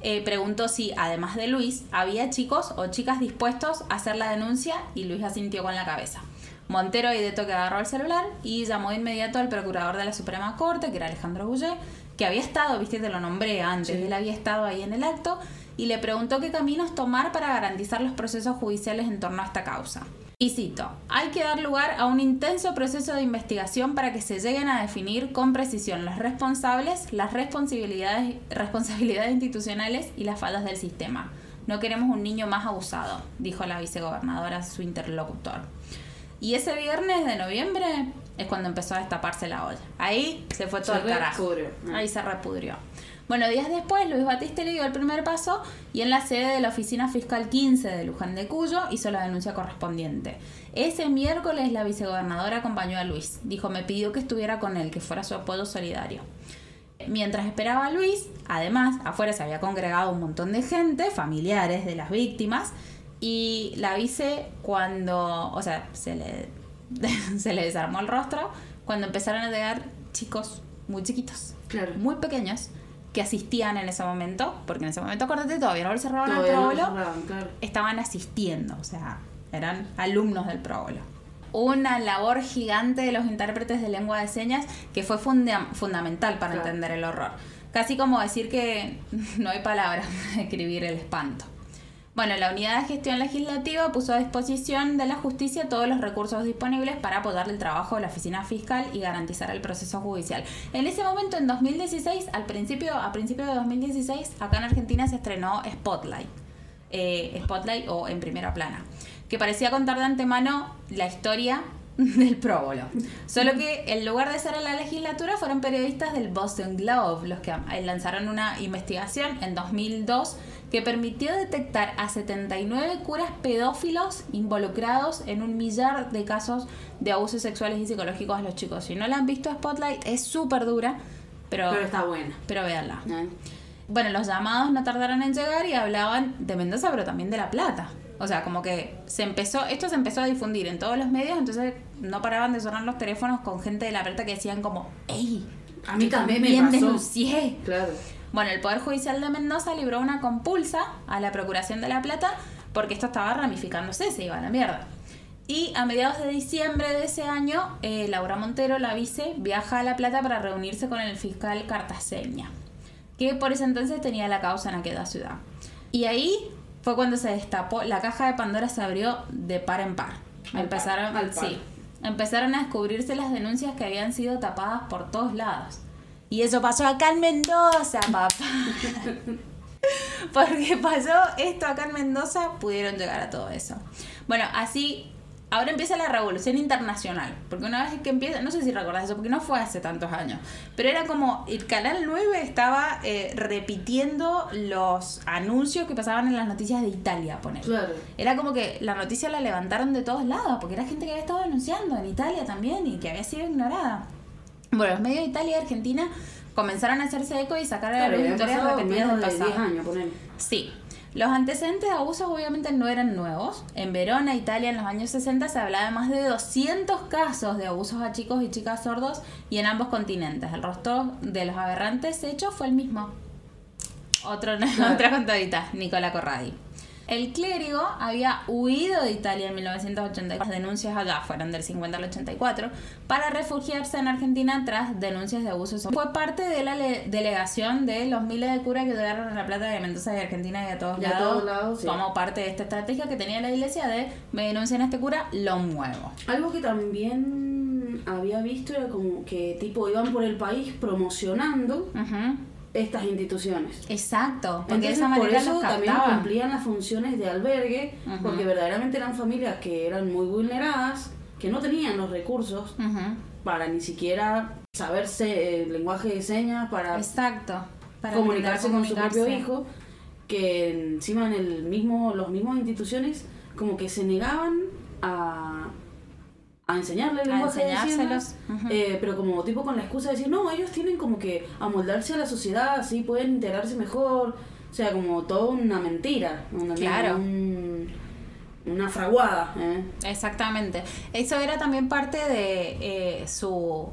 eh, preguntó si, además de Luis, había chicos o chicas dispuestos a hacer la denuncia y Luis asintió con la cabeza. Montero y de toque agarró el celular y llamó de inmediato al procurador de la Suprema Corte, que era Alejandro Goulet, que había estado, viste, te lo nombré antes, Sí. él había estado ahí en el acto, y le preguntó qué caminos tomar para garantizar los procesos judiciales en torno a esta causa. Y cito, hay que dar lugar a un intenso proceso de investigación para que se lleguen a definir con precisión los responsables, las responsabilidades, responsabilidades institucionales y las fallas del sistema. No queremos un niño más abusado, dijo la vicegobernadora a su interlocutor. Y ese viernes de noviembre es cuando empezó a destaparse la olla. Ahí se fue todo Se el carajo. repudrió. Ahí se repudrió. Bueno, días después, Luis Batiste le dio el primer paso y en la sede de la Oficina Fiscal 15 de Luján de Cuyo hizo la denuncia correspondiente. Ese miércoles la vicegobernadora acompañó a Luis. Dijo, me pidió que estuviera con él, que fuera su apoyo solidario. Mientras esperaba a Luis, además, afuera se había congregado un montón de gente, familiares de las víctimas, y la vice cuando, o sea, se le, se le desarmó el rostro cuando empezaron a llegar chicos muy chiquitos, Claro. muy pequeños, que asistían en ese momento, porque en ese momento, acuérdate, todavía no lo el Todavía no cerraban, claro. estaban asistiendo, o sea, eran alumnos del próbolo. Una labor gigante de los intérpretes de lengua de señas que fue funda- fundamental para Claro. entender el horror. Casi como decir que no hay palabras para describir el espanto. Bueno, la unidad de gestión legislativa puso a disposición de la justicia todos los recursos disponibles para apoyar el trabajo de la oficina fiscal y garantizar el proceso judicial. En ese momento, en 2016, al principio, a principios de 2016, acá en Argentina se estrenó Spotlight. Eh, Spotlight o En Primera Plana, que parecía contar de antemano la historia del próbolo. Solo que en lugar de ser en la legislatura fueron periodistas del Boston Globe los que lanzaron una investigación en 2002 que permitió detectar a 79 curas pedófilos involucrados en un millar de casos de abusos sexuales y psicológicos a los chicos. Si no la han visto Spotlight, es súper dura, pero, Pero está buena. pero véanla. ¿eh? Bueno, los llamados no tardaron en llegar y hablaban de Mendoza, pero también de La Plata. O sea, como que se empezó, esto se empezó a difundir en todos los medios, entonces no paraban de sonar los teléfonos con gente de La Plata que decían como, ¡Ey! A mí también me pasó". denuncié. Claro. Bueno, el Poder Judicial de Mendoza libró una compulsa a la Procuración de La Plata porque esto estaba ramificándose, se iba a la mierda. Y a mediados de diciembre de ese año, eh, Laura Montero, la vice, viaja a La Plata para reunirse con el fiscal Cartaseña, que por ese entonces tenía la causa en aquella ciudad. Y ahí fue cuando se destapó, la caja de Pandora se abrió de par en par. Al Empezaron, par, al par. sí, empezaron a descubrirse las denuncias que habían sido tapadas por todos lados. Y eso pasó acá en Mendoza, papá. Porque pasó esto acá en Mendoza, pudieron llegar a todo eso. Bueno, así ahora empieza la revolución internacional. Porque una vez que empieza, no sé si recordás eso, porque no fue hace tantos años, pero era como el Canal 9 estaba eh, repitiendo los anuncios que pasaban en las noticias de Italia, poner. Claro. Era como que la noticia la levantaron de todos lados, porque era gente que había estado denunciando en Italia también y que había sido ignorada. Bueno, los medios de Italia y Argentina comenzaron a hacerse eco y sacar a la Claro, historias pasado repetidas del de pasado. 10 años, ponele. Sí. Los antecedentes de abusos obviamente no eran nuevos. En Verona, Italia, en los años 60 se hablaba de más de 200 casos de abusos a chicos y chicas sordos y en ambos continentes. El rostro de los aberrantes hechos fue el mismo. Otro, Otra contadita, Nicola Corradi. El clérigo había huido de Italia en 1984. Las denuncias allá fueron del 50 al 84 para refugiarse en Argentina tras denuncias de abusos. Fue parte de la le- delegación de los miles de curas que llegaron a La Plata de Mendoza y Argentina y a todos Y a lados. todos lados, sí. Como parte de esta estrategia que tenía la iglesia de me denuncian a este cura, lo muevo. Algo que también había visto era como que tipo iban por el país promocionando Ujú. Estas instituciones. Exacto, porque de Entonces, esa por manera eso los también cumplían las funciones de albergue, porque verdaderamente eran familias que eran muy vulneradas, que no tenían los recursos para ni siquiera saberse el lenguaje de señas, para Exacto. para comunicarse con su propio hijo, que encima en el mismo, los mismos instituciones como que se negaban a, a enseñarle el A lenguaje de enseñárselos, ujú. eh, pero como tipo con la excusa de decir, no, ellos tienen como que amoldarse a la sociedad, así pueden integrarse mejor, o sea, como toda una mentira, una, Claro. un- una fraguada, ¿eh? Exactamente. Eso era también parte de eh, su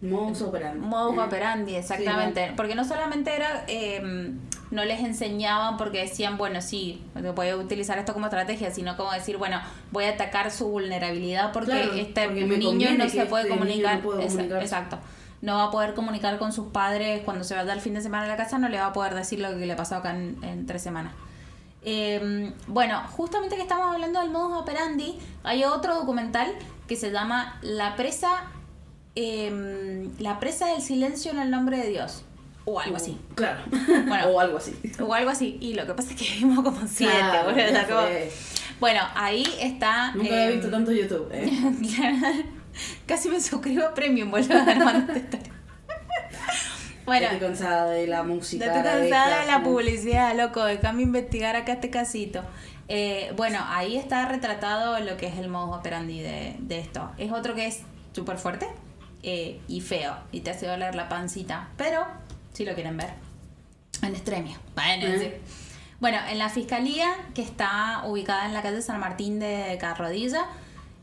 modus operandi. modus operandi, exactamente. Porque no solamente era, eh, no les enseñaban porque decían, bueno, sí, voy a utilizar esto como estrategia, sino como decir, bueno, voy a atacar su vulnerabilidad porque Claro, este porque niño no se puede este comunicar. no. Exacto. No va a poder comunicar con sus padres cuando se vaya el fin de semana a la casa, no le va a poder decir lo que le pasó acá en, en tres semanas. Eh, bueno, justamente que estamos hablando del modus operandi, hay otro documental que se llama La presa, eh, La presa del silencio en el nombre de Dios, o algo así. Claro. Bueno. o algo así. O algo así. Y lo que pasa es que vimos como siete, Claro, boludo, como-. Bueno, ahí está. Nunca había eh, visto tanto YouTube, ¿eh? Casi me suscribo a Premium, boludo. hermano, bueno, Estoy cansada de la música. Estoy de cansada de la publicidad, loco. Déjame investigar acá este casito. Eh, bueno, ahí está retratado lo que es el modus operandi de, de esto. Es otro que es súper fuerte eh, y feo y te hace doler la pancita. Pero, si lo quieren ver, en extremia. Bueno, sí. Bueno, en la fiscalía que está ubicada en la calle San Martín de Carrodilla,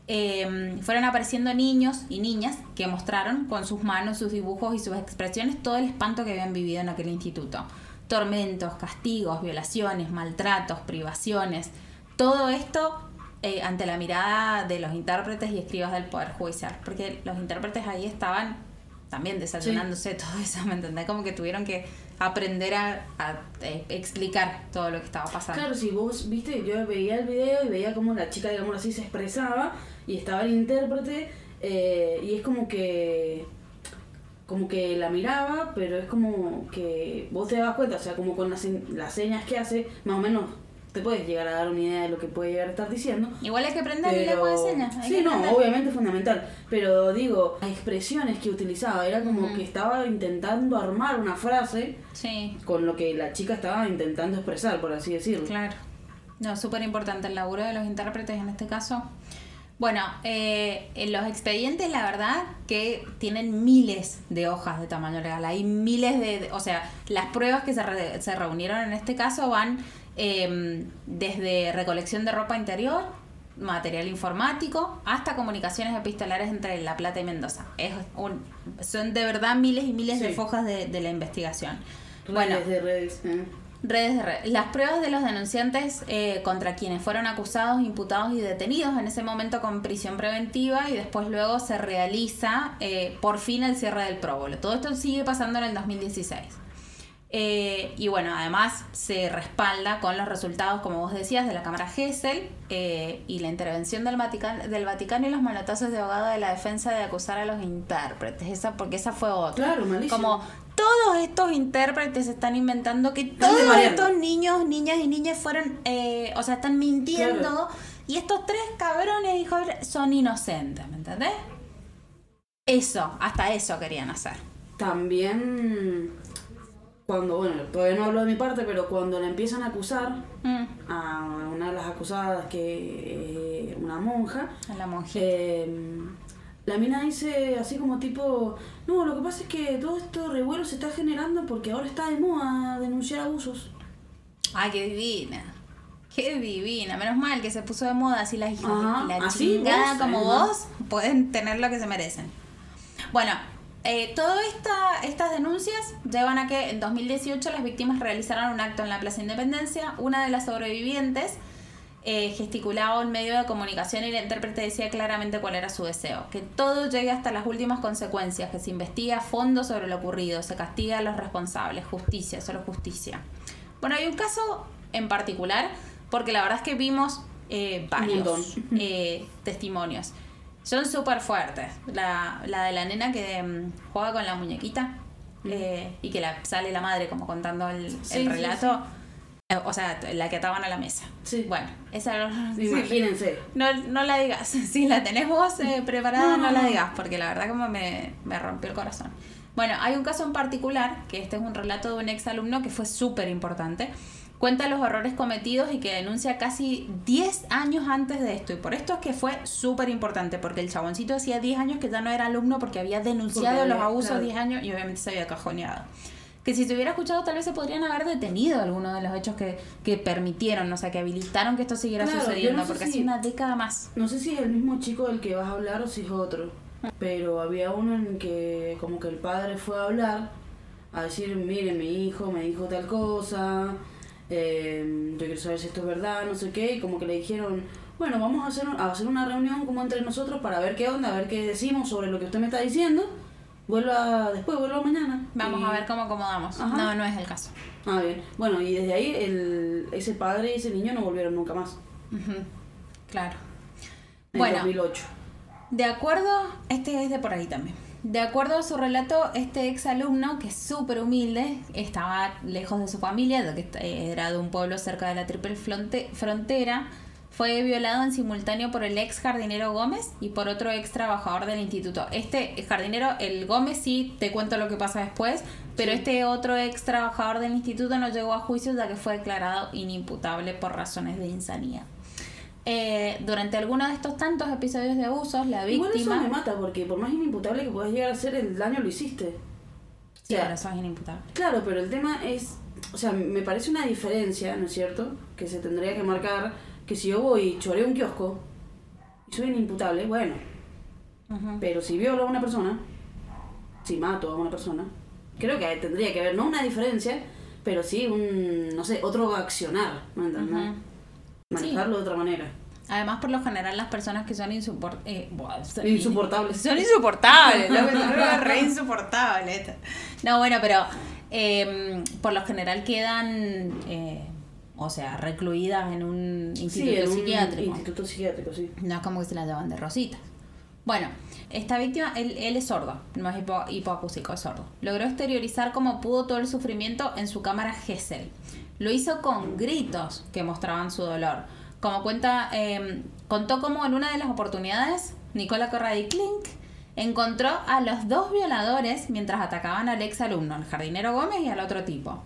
eh, fueron apareciendo niños y niñas que mostraron con sus manos, sus dibujos y sus expresiones todo el espanto que habían vivido en aquel instituto. Tormentos, castigos, violaciones, maltratos, privaciones. Todo esto eh, ante la mirada de los intérpretes y escribas del Poder Judicial. Porque los intérpretes ahí estaban también desayunándose todo eso, ¿me entendés? Como que tuvieron que aprender a, a, eh, explicar todo lo que estaba pasando. Claro, si vos viste, yo veía el video y veía cómo la chica, digamos así, se expresaba y estaba el intérprete eh, y es como que como que la miraba, pero es como que vos te das cuenta, o sea, como con las, las señas que hace, más o menos te puedes llegar a dar una idea de lo que puede llegar a estar diciendo. Igual hay que aprender Pero- lengua de señas. hay Sí, que no, aprender. obviamente es fundamental. Pero digo, las expresiones que utilizaba era como que estaba intentando armar una frase Sí, con lo que la chica estaba intentando expresar, por así decirlo. claro. No, súper importante el laburo de los intérpretes en este caso. Bueno, eh, en los expedientes, la verdad, que tienen miles de hojas de tamaño legal. Hay miles de. de- o sea, las pruebas que se, re- se reunieron en este caso van eh, desde recolección de ropa interior, material informático, hasta comunicaciones epistolares entre La Plata y Mendoza. Es un, son de verdad miles y miles de fojas de, de la investigación. Redes Bueno, de redes. ¿eh? Redes de red. Las pruebas de los denunciantes eh, contra quienes fueron acusados, imputados y detenidos en ese momento con prisión preventiva y después luego se realiza eh, por fin el cierre del próbolo. Todo esto sigue pasando en el 2016. Eh, y bueno, además se respalda con los resultados, como vos decías, de la Cámara Gesell eh, y la intervención del Vaticano, del Vaticano y los manotazos de abogado de la defensa de acusar a los intérpretes. Esa, porque esa fue otra. Claro, malísimo. Como todos estos intérpretes están inventando que todos estos niños, niñas y niñas fueron, eh, o sea, están mintiendo. Y esestos tres cabrones, hijos, son inocentes, ¿me entendés? Eso, hasta eso querían hacer. También cuando, bueno, todavía no hablo de mi parte, pero cuando le empiezan a acusar Mm. a una de las acusadas, que eh, una monja, A la monjita. eh, la mina dice así como tipo, no, lo que pasa es que todo esto revuelo se está generando porque ahora está de moda denunciar abusos. Ay, qué divina. Qué divina. Menos mal que se puso de moda así las hijas Ajá, la así chingada vos, como vos pueden tener lo que se merecen. Bueno, eh, todas esta, estas denuncias llevan a que en 2018 las víctimas realizaran un acto en la Plaza Independencia. Una de las sobrevivientes eh, gesticulaba un medio de comunicación y la intérprete decía claramente cuál era su deseo. Que todo llegue hasta las últimas consecuencias, que se investigue a fondo sobre lo ocurrido, se castiga a los responsables, justicia, solo justicia. Bueno, hay un caso en particular, porque la verdad es que vimos eh, varios eh, testimonios. Son súper fuertes. La, la de la nena que mm, juega con la muñequita eh, y que la, sale la madre como contando el, Sí, el sí, relato. Eh, o sea, la que ataban a la mesa. Sí. Bueno, esa. Imagínense. No, no la digas. Si la tenés vos eh, preparada, No, no, no, la digas, porque la verdad como me, me rompió el corazón. Bueno, hay un caso en particular, que este es un relato de un ex alumno que fue súper importante. Cuenta los errores cometidos y que denuncia casi 10 años antes de esto. Y por esto es que fue súper importante, porque el chaboncito hacía 10 años que ya no era alumno porque había denunciado Porque los abusos claro. 10 años y obviamente se había cajoneado. Que si se hubiera escuchado, tal vez se podrían haber detenido algunos de los hechos que, que permitieron, o sea, que habilitaron que esto siguiera Claro, sucediendo, no sé porque si- hace una década más. No sé si es el mismo chico del que vas a hablar o si es otro. Pero había uno en que como que el padre fue a hablar, a decir, miren, mi hijo me dijo tal cosa, eh, yo quiero saber si esto es verdad, no sé qué, y como que le dijeron, bueno, vamos a hacer, a hacer una reunión como entre nosotros para ver qué onda, a ver qué decimos sobre lo que usted me está diciendo. Vuelva después, vuelva mañana. Vamos Y- a ver cómo acomodamos. Ajá. No, no es el caso. Ah, bien. Bueno, y desde ahí el, ese padre y ese niño no volvieron nunca más. Ujú, Claro. En Bueno. 2008. De acuerdo, este es de por ahí también. De acuerdo a su relato, este ex alumno, que es súper humilde, estaba lejos de su familia, que era de un pueblo cerca de la triple fronte- frontera, fue violado en simultáneo por el ex jardinero Gómez y por otro ex trabajador del instituto. Este jardinero, el Gómez, sí, te cuento lo que pasa después, pero Sí. este otro ex trabajador del instituto no llegó a juicio ya que fue declarado inimputable por razones de insanía. Eh, durante alguno de estos tantos episodios de abusos, la Igual eso víctima... me mata porque por más inimputable que puedas llegar a ser, el daño lo hiciste. Sí, O sea, pero eso es inimputable. Claro, pero el tema es, o sea, me parece una diferencia, ¿no es cierto? Que se tendría que marcar que si yo voy y choreo un kiosco y soy inimputable, bueno, pero si violo a una persona, si mato a una persona, creo que tendría que haber, no una diferencia, pero sí un, no sé, otro accionar, ¿me entiendes? Manejarlo de otra manera. Además, por lo general, las personas que son eh, son Insoportables. Son insoportables, re esto. No, bueno, pero eh, por lo general quedan, eh, o sea, recluidas en un instituto sí, en un psiquiátrico. instituto psiquiátrico, sí. No es como que se la llevan de rositas. Bueno, esta víctima, él, él es sordo, no es hipo, hipoacúsico, es sordo. Logró exteriorizar como pudo todo el sufrimiento en su cámara Gesell. Lo hizo con gritos que mostraban su dolor. Como cuenta, eh, contó como en una de las oportunidades, Nicola Corradi Klink encontró a los dos violadores mientras atacaban al ex alumno, al jardinero Gómez y al otro tipo.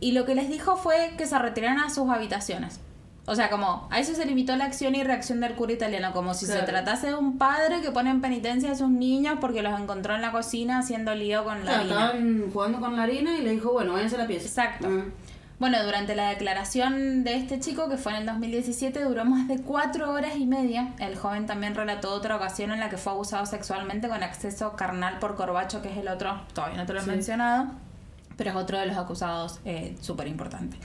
Y lo que les dijo fue que se retiraran a sus habitaciones. O sea, como a eso se limitó la acción y reacción del cura italiano, como si se tratase de un padre que pone en penitencia a sus niños porque los encontró en la cocina haciendo lío con la Claro, harina. estaban jugando con la harina y le dijo, bueno, váyanse a la pieza. Exacto. Ah. Bueno, durante la declaración de este chico, que fue en el 2017, duró más de cuatro horas y media. El joven también relató otra ocasión en la que fue abusado sexualmente con acceso carnal por Corbacho, que es el otro, todavía no te lo he Sí. mencionado, pero es otro de los acusados súper importante.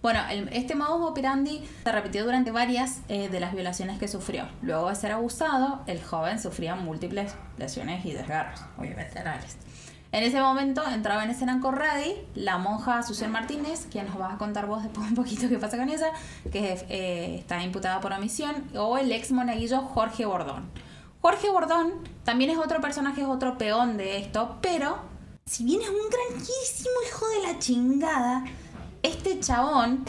Bueno, el- este modus operandi se repitió durante varias eh, de las violaciones que sufrió. Luego de ser abusado, el joven sufría múltiples lesiones y desgarros, obviamente. En ese momento entraba en escena Corradi, la monja Susan Martínez, quien nos vas a contar vos después un poquito qué pasa con ella, que eh, está imputada por omisión, o el ex monaguillo Jorge Bordón. Jorge Bordón también es otro personaje, es otro peón de esto, pero si bien es un grandísimo hijo de la chingada, este chabón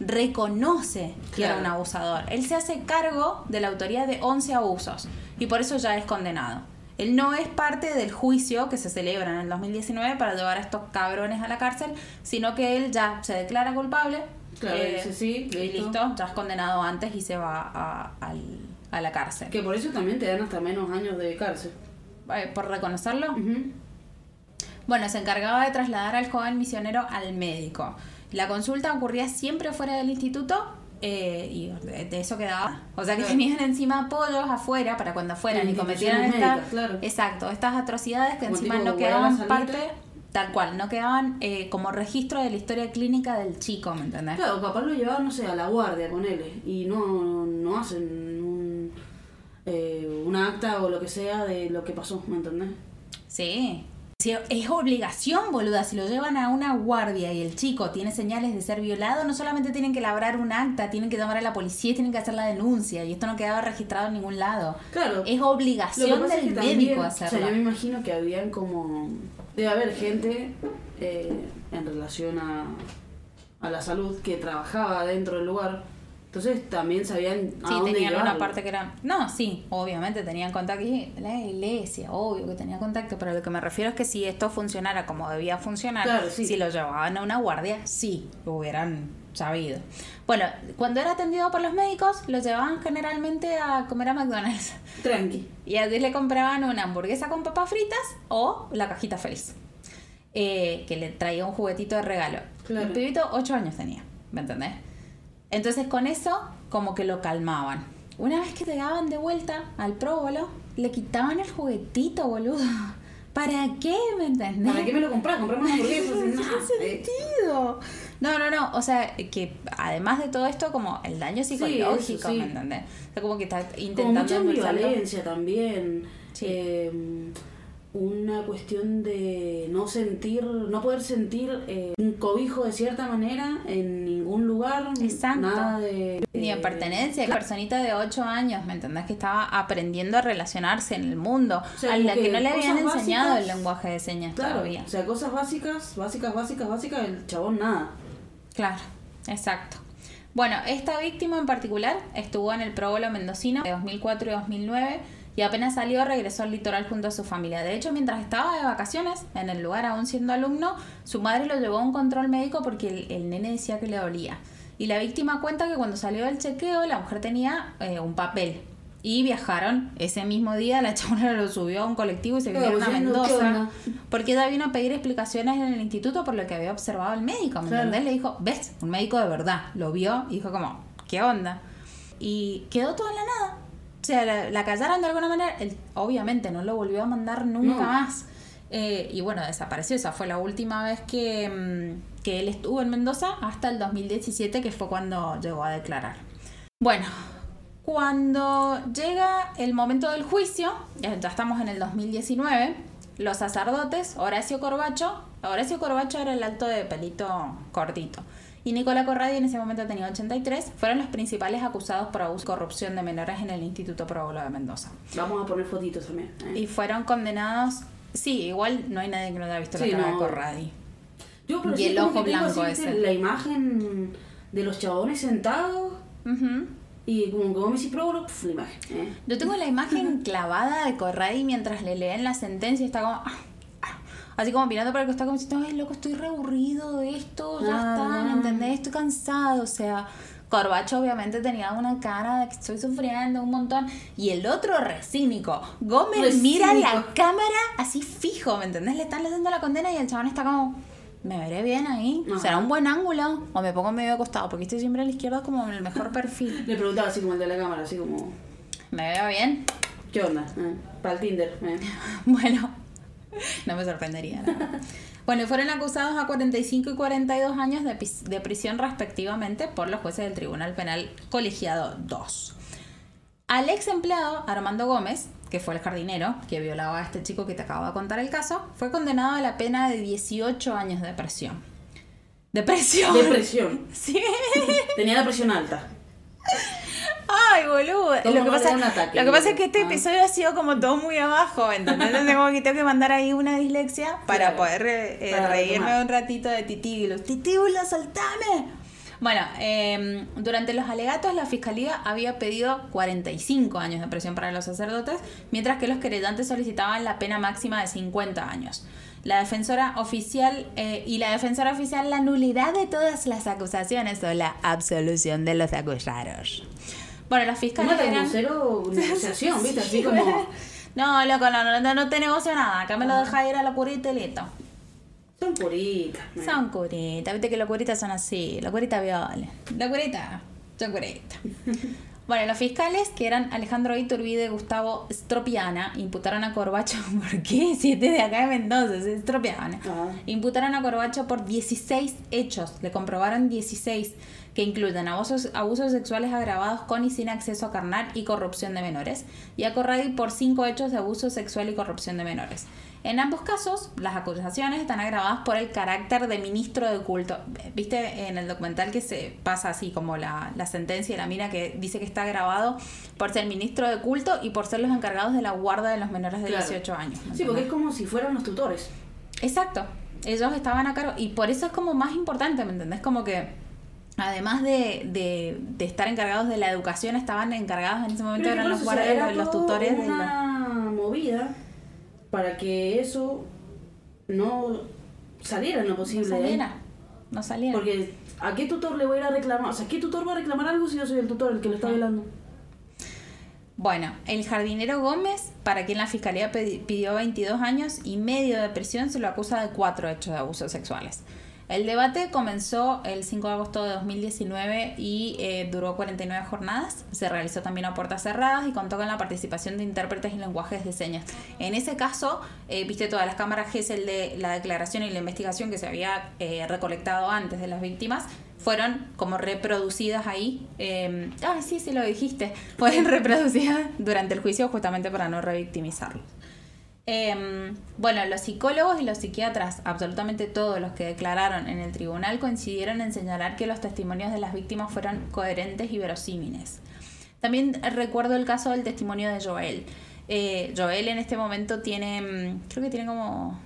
reconoce que era un abusador. Él se hace cargo de la autoría de 11 abusos y por eso ya es condenado. Él no es parte del juicio que se celebra en el 2019 para llevar a estos cabrones a la cárcel, sino que él ya se declara culpable. Claro, eh, dice sí, y listo. ya es condenado antes y se va a, a la cárcel. Que por eso también te dan hasta menos años de cárcel. Eh, por reconocerlo. Bueno, se encargaba de trasladar al joven misionero al médico. La consulta ocurría siempre fuera del instituto eh, y de eso quedaba. O sea que Claro. tenían encima apoyos afuera para cuando fueran y cometieran instituciones esta, médicas, claro. exacto, estas atrocidades que Como encima no quedaban parte, tal cual, no quedaban eh, como registro de la historia clínica del chico, ¿me entendés? Claro, capaz lo llevaban, no sé, a la guardia, ponele. Y no, no hacen un, eh, un acta o lo que sea de lo que pasó, ¿me entendés? Sí. Es obligación, boluda. Si lo llevan a una guardia y el chico tiene señales de ser violado, no solamente tienen que labrar un acta, tienen que llamar a la policía y tienen que hacer la denuncia. Y esto no quedaba registrado en ningún lado. Claro. Es obligación es del que médico hacerlo. O sea, yo me imagino que habían como... Debe haber gente eh, en relación a, a la salud que trabajaba dentro del lugar. Entonces también sabían a Sí, dónde tenían una llevarlo. parte que era... No, sí, obviamente tenían contacto. Y La iglesia, obvio que tenía contacto, pero lo que me refiero es que si esto funcionara como debía funcionar, Claro, sí. si lo llevaban a una guardia, sí, lo hubieran sabido. Bueno, cuando era atendido por los médicos, lo llevaban generalmente a comer a McDonald's. Tranqui. Y así le compraban una hamburguesa con papas fritas o la cajita feliz. Eh, que le traía un juguetito de regalo. Claro. El pibito 8 años tenía, ¿me entendés? Entonces con eso como que lo calmaban. Una vez que llegaban de vuelta al próbolo, le quitaban el juguetito, boludo. ¿Para qué? ¿Me entendés? ¿Para qué me lo compras? Comprame una hamburguesa. No eh. sentido. No, no, no. O sea, que además de todo esto, como el daño psicológico, eso sí. ¿me entendés? O sea, como que está Como intentando mucha endulzarlo. ambivalencia también. Sí. Eh, una cuestión de no sentir, no poder sentir eh, un cobijo de cierta manera en ningún lugar. Exacto. Nada de. Ni de eh, pertenencia, personita de 8 años, ¿me entendés? Que estaba aprendiendo a relacionarse en el mundo, O sea, a la que, que no le habían enseñado básicas- el lenguaje de señas Claro, todavía. o sea, cosas básicas, básicas, básicas, básicas, el chabón nada. Claro, exacto. Bueno, esta víctima en particular estuvo en el próbolo mendocino de 2004 y 2009 y apenas salió regresó al litoral junto a su familia. De hecho, mientras estaba de vacaciones en el lugar, aún siendo alumno, su madre lo llevó a un control médico porque el, el nene decía que le dolía. Y la víctima cuenta que cuando salió del chequeo, la mujer tenía eh, un papel. Y viajaron ese mismo día, la chabona lo subió a un colectivo y se vinieron a diciendo, ¿qué Mendoza. Porque ella vino a pedir explicaciones en el instituto por lo que había observado el médico, ¿me Claro. entendés? Le dijo, ves, un médico de verdad, lo vio y dijo como, ¿qué onda? Y quedó todo en la nada. O sea, la, la callaron de alguna manera, él obviamente no lo volvió a mandar nunca No. más. Eh, y bueno, desapareció. Esa fue la última vez que, mm, que él estuvo en Mendoza hasta el 2017, que fue cuando llegó a declarar. Bueno, cuando llega el momento del juicio, ya ya estamos en el 2019, los sacerdotes, Horacio Corbacho, Horacio Corbacho era el alto de pelito cortito, y Nicola Corradi en ese momento tenía 83, fueron los principales acusados por abuso y corrupción de menores en el Instituto Probolo de Mendoza. Vamos a poner fotitos también. ¿eh? Y fueron condenados, sí, igual no hay nadie que no haya visto Sí, la cara no. de Corradi. Yo, pero y sí el ojo blanco ese. La imagen de los chabones sentados Ujú. y como que vos "Próbolo", la imagen. ¿eh? Yo tengo la imagen clavada de Corradi mientras le leen la sentencia y está como... Así como mirando para el costado como diciendo, ay, loco, estoy re aburrido de esto, ya Ah, está, ¿me entendés? Estoy cansado, o sea... Corbacho obviamente tenía una cara de que estoy sufriendo un montón. Y el otro re cínico. Gómez mira la cámara así fijo, ¿me entendés? Le están leyendo la condena y el chabón está como... Me veré bien ahí. Ajá. ¿Será un buen ángulo? O me pongo medio de costado, porque estoy siempre a la izquierda como en el mejor perfil. Le preguntaba así como el de la cámara, así como, ¿Me veo bien? ¿qué onda? ¿Eh? Para el Tinder. ¿eh? Bueno, no me sorprendería. verdad. Bueno, fueron acusados a 45 y 42 años de, prisión respectivamente por los jueces del Tribunal Penal Colegiado 2. Al ex empleado Armando Gómez, que que fue el jardinero que violaba a este chico que te acabo de contar el caso, fue condenado a la pena de 18 años de prisión. ¿Depresión? Depresión. Sí. Tenía la presión alta. Ay, boludo. Lo que, pasa, ataque, lo que pasa es que este Ah. episodio ha sido como todo muy abajo, ¿entendés? Entonces como que tengo que mandar ahí una dislexia para Claro. poder eh, eh, Para reírme retomar. un ratito de titíbulos. ¡Titíbulos, soltame! Bueno, eh, durante los alegatos la fiscalía había pedido 45 años de prisión para los sacerdotes, mientras que los querellantes solicitaban la pena máxima de 50 años. La defensora oficial eh, y la defensora oficial la nulidad de todas las acusaciones o la absolución de los acusados. Bueno, las fiscales Como eran... cero negociación, ¿viste? Así como. No, loco, no, no, no, te negocio nada. Acá me lo deja ir a la curita y listo. Son puritas. man. Son curitas, viste que los curitas son así. Los curitas violen. Los curitas son curitas. Bueno, los fiscales, que eran Alejandro Iturbide y Gustavo Stropiana, imputaron a Corbacho. ¿Por qué? Si este de acá de Mendoza, es Stropiana. Ah. Imputaron a Corbacho por 16 hechos. Le comprobaron 16 que incluyen abusos, abusos sexuales agravados con y sin acceso a carnal y corrupción de menores. Y a Corradi por 5 hechos de abuso sexual y corrupción de menores. En ambos casos, las acusaciones están agravadas por el carácter de ministro de culto. ¿Viste en el documental que se pasa así como la, la sentencia de la mina que dice que está grabado por ser ministro de culto y por ser los encargados de la guarda de los menores de Claro. 18 años? ¿me Sí, porque es como si fueran los tutores. Exacto. Ellos estaban a cargo. Y por eso es como más importante, ¿me entendés? Como que además de, de, de estar encargados de la educación, estaban encargados en ese momento, eran los guardias, los tutores de una movida para que eso no saliera en lo No posible. ahí. saliera. No saliera. Porque ¿a qué tutor le voy a ir a reclamar? O sea, ¿qué tutor va a reclamar algo si yo soy el tutor el que lo está violando? Bueno, el jardinero Gómez, para quien la fiscalía pidió 22 años y medio de prisión, se lo acusa de cuatro hechos de abusos sexuales. El debate comenzó el 5 de agosto de 2019 y eh, duró 49 jornadas. Se realizó también a puertas cerradas y contó con la participación de intérpretes y lenguajes de señas. En ese caso, eh, viste todas las cámaras GESEL de la declaración y la investigación que se había eh, recolectado antes de las víctimas fueron como reproducidas ahí. Eh, ah, sí, sí lo dijiste. Fueron reproducidas durante el juicio justamente para no revictimizarlos. Eh, bueno, los psicólogos y los psiquiatras, absolutamente todos los que declararon en el tribunal, coincidieron en señalar que los testimonios de las víctimas fueron coherentes y verosímiles. También recuerdo el caso del testimonio de Joel. Eh, Joel en este momento tiene, mm, creo que tiene como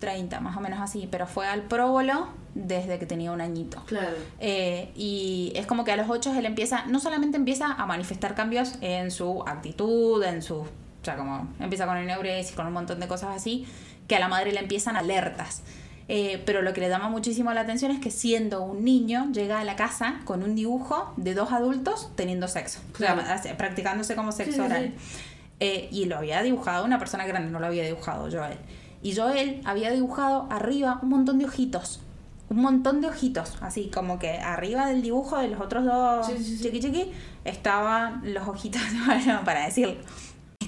30, más o menos así, pero fue al próbolo desde que tenía un añito. Claro. Eh, y es como que a los ocho él empieza, no solamente empieza a manifestar cambios en su actitud, en su, o sea, como empieza con eneuresis, con un montón de cosas así, que a la madre le empiezan alertas. Eh, pero lo que le llama muchísimo la atención es que siendo un niño llega a la casa con un dibujo de dos adultos teniendo sexo, o sea, Claro. practicándose como sexo Sí, oral. sí. Eh, y lo había dibujado una persona grande, no lo había dibujado Joel. Y Joel había dibujado arriba un montón de ojitos. Un montón de ojitos. Así como que arriba del dibujo de los otros dos sí. chiqui chiqui estaban los ojitos, bueno, para decirlo.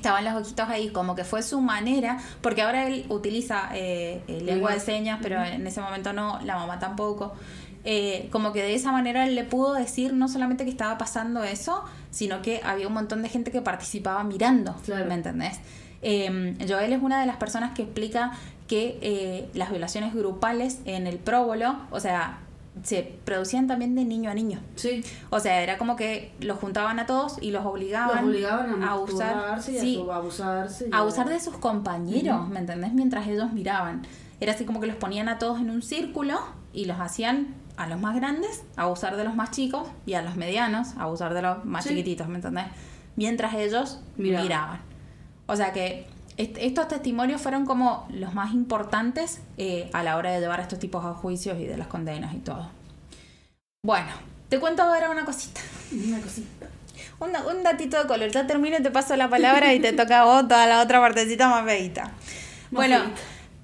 Estaban los ojitos ahí, como que fue su manera, porque ahora él utiliza eh, eh, lengua de señas, pero en ese momento no, la mamá tampoco. Eh, como que de esa manera él le pudo decir no solamente que estaba pasando eso, sino que había un montón de gente que participaba mirando, Claro. ¿me entendés? Eh, Joel es una de las personas que explica que eh, las violaciones grupales en el próbolo, o sea, se producían también de niño a niño. Sí. O sea, era como que los juntaban a todos y los obligaban, Los obligaban a, a usar, sí, a abusarse. a usar de sus compañeros. ¿me entendés? Mientras ellos miraban. Era así como que los ponían a todos en un círculo y los hacían a los más grandes abusar de los más chicos y a los medianos abusar de los más Sí. chiquititos, ¿me entendés? Mientras ellos Miraban. miraban. O sea que est- estos testimonios fueron como los más importantes eh, a la hora de llevar a estos tipos a juicios y de las condenas y todo. Bueno, te cuento ahora una cosita. Una cosita. Un, un datito de color. Ya termino y te paso la palabra y te toca a vos toda la otra partecita más feita. Bueno,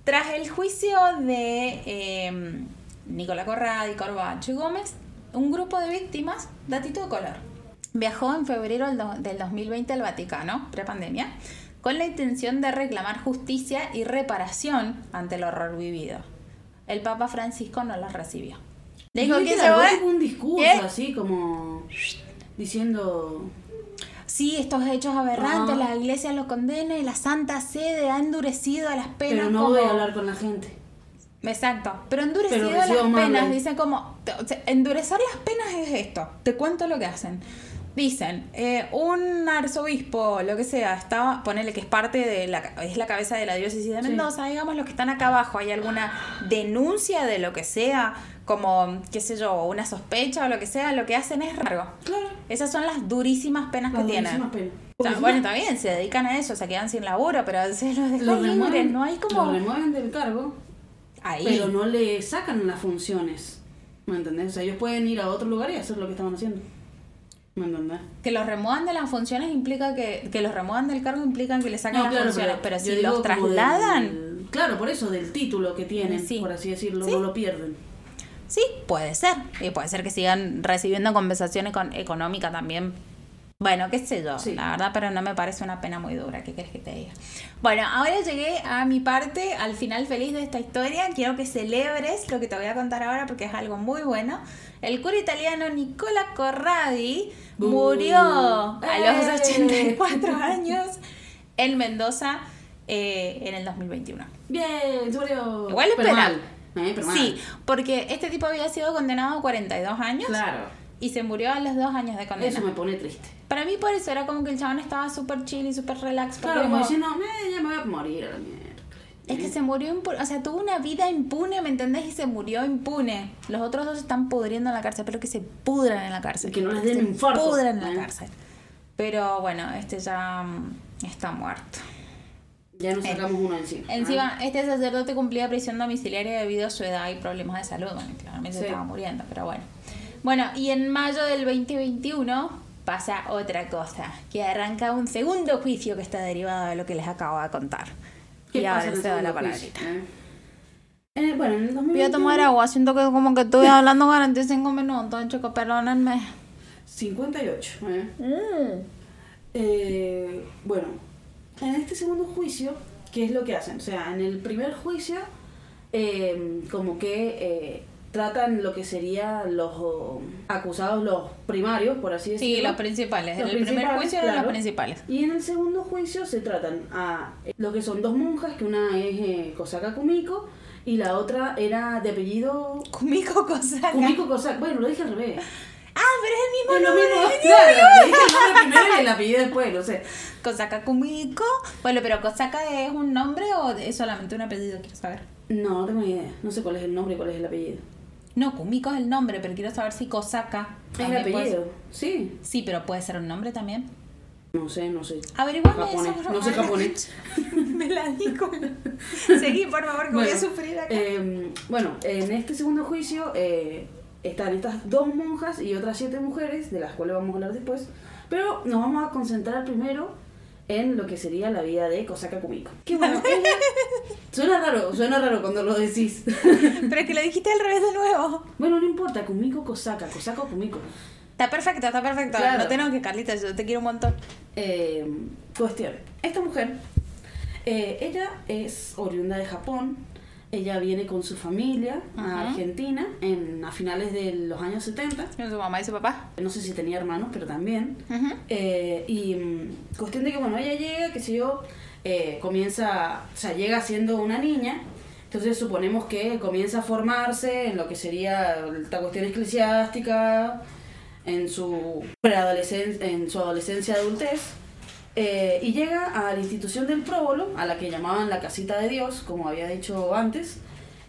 tras el juicio de eh, Nicolás Corradi, Corbacho y Gómez, un grupo de víctimas, datito de color, viajó en febrero del, do- del 2020 al Vaticano, prepandemia, con la intención de reclamar justicia y reparación ante el horror vivido. El Papa Francisco no los recibió. Dijo ¿Viste que se va. un discurso ¿Qué? así como diciendo sí, estos hechos aberrantes, Ajá. la iglesia los condena y la Santa Sede ha endurecido a las penas Pero no como... voy a hablar con la gente. Exacto, pero endurecido Pero las penas, dicen como, endurecer las penas es esto, te cuento lo que hacen. Dicen, eh, un arzobispo, lo que sea, estaba, ponele que es parte de la, es la cabeza de la diócesis de Sí. Mendoza, digamos, los que están acá abajo, hay alguna denuncia de lo que sea, como, qué sé yo, una sospecha o lo que sea, lo que hacen es raro. Claro. Esas son las durísimas penas Las que tienen. durísimas penas. O sea, bueno, está bien, se dedican a eso, se quedan sin laburo, pero se los dejan libres, no hay como... remueven del cargo, Ahí. pero no le sacan las funciones. ¿Me entendés? O sea, ellos pueden ir a otro lugar y hacer lo que estaban haciendo. Que los remuevan de las funciones implica que, que los remuevan del cargo implican que le saquen No, las claro, funciones, pero, si los trasladan, del- claro, por eso, del título que tienen, Sí. por así decirlo, Sí. no lo pierden. sí, puede ser. Y puede ser que sigan recibiendo compensación econ- económica también. Bueno, qué sé yo, Sí. la verdad, pero no me parece una pena muy dura, ¿qué quieres que te diga? Bueno, ahora llegué a mi parte, al final feliz de esta historia. Quiero que celebres lo que te voy a contar ahora porque es algo muy bueno. El cura italiano Nicola Corradi Bu. murió a los ¡Eh! 84 años en Mendoza eh, en el 2021. Bien, murió. Igual es Pero pena. mal, ¿eh? Sí, porque este tipo había sido condenado a 42 años Claro. Y se murió a los dos años de condena. Eso me pone triste. Para mí por eso era como que el chabón estaba súper chill y súper relax. Claro, como diciendo, "Eh, ya me voy a morir a la mierda. Es que se murió impune, o sea, tuvo una vida impune, ¿me entendés? Y se murió impune. Los otros dos están pudriendo en la cárcel, pero que se pudran en la cárcel. Que no les den se infarto. pudran en la ¿eh? cárcel. Pero bueno, este ya mm, está muerto. Ya nos sacamos uno encima. Encima, este sacerdote cumplía prisión domiciliaria debido a su edad y problemas de salud. Bueno, claramente Sí. estaba muriendo, pero bueno. Bueno, y en mayo del 2021 pasa otra cosa, que arranca un segundo juicio que está derivado de lo que les acabo de contar. ¿Qué y pasa ahora el cedo la palabrita. eh? En el- bueno, en el 2021... Voy a tomar agua, siento que como que estoy hablando 45 minutos, chicos, perdónenme. 58. ¿eh? Eh, bueno, en este segundo juicio, ¿qué es lo que hacen? O sea, en el primer juicio, eh, como que eh, tratan lo que serían los oh, acusados, los primarios, por así decirlo. Sí, los principales. Los en el primer juicio eran los principales. Y en el segundo juicio se tratan a eh, lo que son dos monjas, que una es eh, Kosaka Kumiko y la otra era de apellido Kumiko Kosaka. Kumiko Kosaka. Bueno, lo dije al revés. Ah, pero es el mismo Es lo nombre. mismo, claro, le dije el nombre primero y el apellido después, no sé. Kosaka Kumiko. Bueno, pero Kosaka es un nombre o es solamente un apellido, quiero saber. No, no tengo ni idea. No sé cuál es el nombre y cuál es el apellido. No, Kumiko es el nombre, pero quiero saber si Kosaka. Es el puede apellido, sí. Sí, pero puede ser un nombre también. No sé, no sé. Averiguame Japonés, eso. no sé japonés. Me la dijo. Seguí, por favor, que voy a sufrir acá. eh, bueno, en este segundo juicio eh, están estas dos monjas y otras siete mujeres, de las cuales vamos a hablar después. Pero nos vamos a concentrar primero en lo que sería la vida de Kosaka Kumiko. Que bueno, ella... Suena raro, suena raro cuando lo decís. Pero es que lo dijiste al revés de nuevo. bueno, no importa, Kumiko Kosaka, Kosaka Kumiko. Está perfecto, está perfecto. Claro. No tengo que, Carlita, yo te quiero un montón. Eh, cuestión. Esta mujer, eh, ella es oriunda de Japón. Ella viene con su familia a Ajá. Argentina en, a finales de los años 70. Con su mamá y su papá. No sé si tenía hermanos, pero también. Ujú. Eh, y mm, cuestión de que, bueno, ella llega, qué sé yo, eh, comienza, o sea, llega siendo una niña. Entonces suponemos que comienza a formarse en lo que sería esta cuestión eclesiástica, en su preadolescencia, en su adolescencia, adultez. Eh, y llega a la institución del próbolo, a la que llamaban la casita de Dios, como había dicho antes,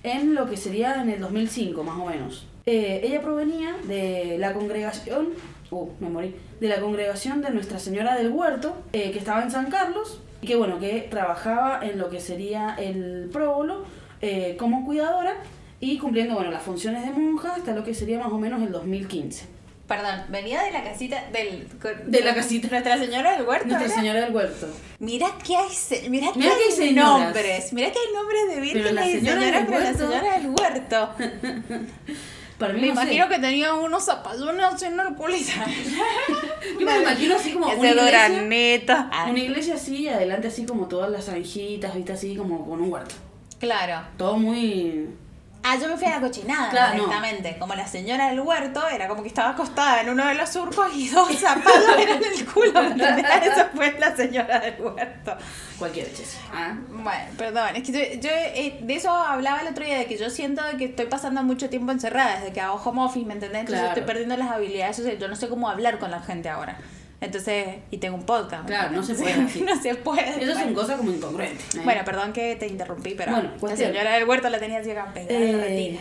en lo que sería en el 2005 más o menos. Eh, ella provenía de la congregación, uh, me morí, de la congregación de Nuestra Señora del Huerto, eh, que estaba en San Carlos, y que bueno, que trabajaba en lo que sería el próbolo como cuidadora y cumpliendo bueno, las funciones de monja hasta lo que sería más o menos el 2015. Perdón, venía de la casita del... De la casita. Nuestra Señora del Huerto. Nuestra. Señora del Huerto. Mira que hay, mira que que hay nombres. Mira que hay nombres de vírgenes la y señora señoras, del pero la señora del huerto. Para mí Me no sé. imagino que tenía unos haciendo el culito. Yo me imagino así como una iglesia, una iglesia así y adelante así como todas las zanjitas, viste así como con un huerto. Claro. Todo muy Ah, yo me fui a la cochinada Claro, no. directamente. Como la señora del huerto, era como que estaba acostada en uno de los surcos y dos zapatos eran el culo. Esa fue la señora del huerto. Cualquier chis. Ah. Bueno, perdón, es que yo, yo, eh, de eso hablaba el otro día, de que yo siento de que estoy pasando mucho tiempo encerrada, desde que hago home office, ¿me entendés? Entonces Claro. estoy perdiendo las habilidades, o sea, yo no sé cómo hablar con la gente ahora. Entonces, y tengo un podcast. ¿me Claro, no se puede así. no se puede. Eso son bueno. cosas como incongruentes. ¿eh? Bueno, perdón que te interrumpí, pero Bueno, la señora del huerto la tenía la Eh, retina.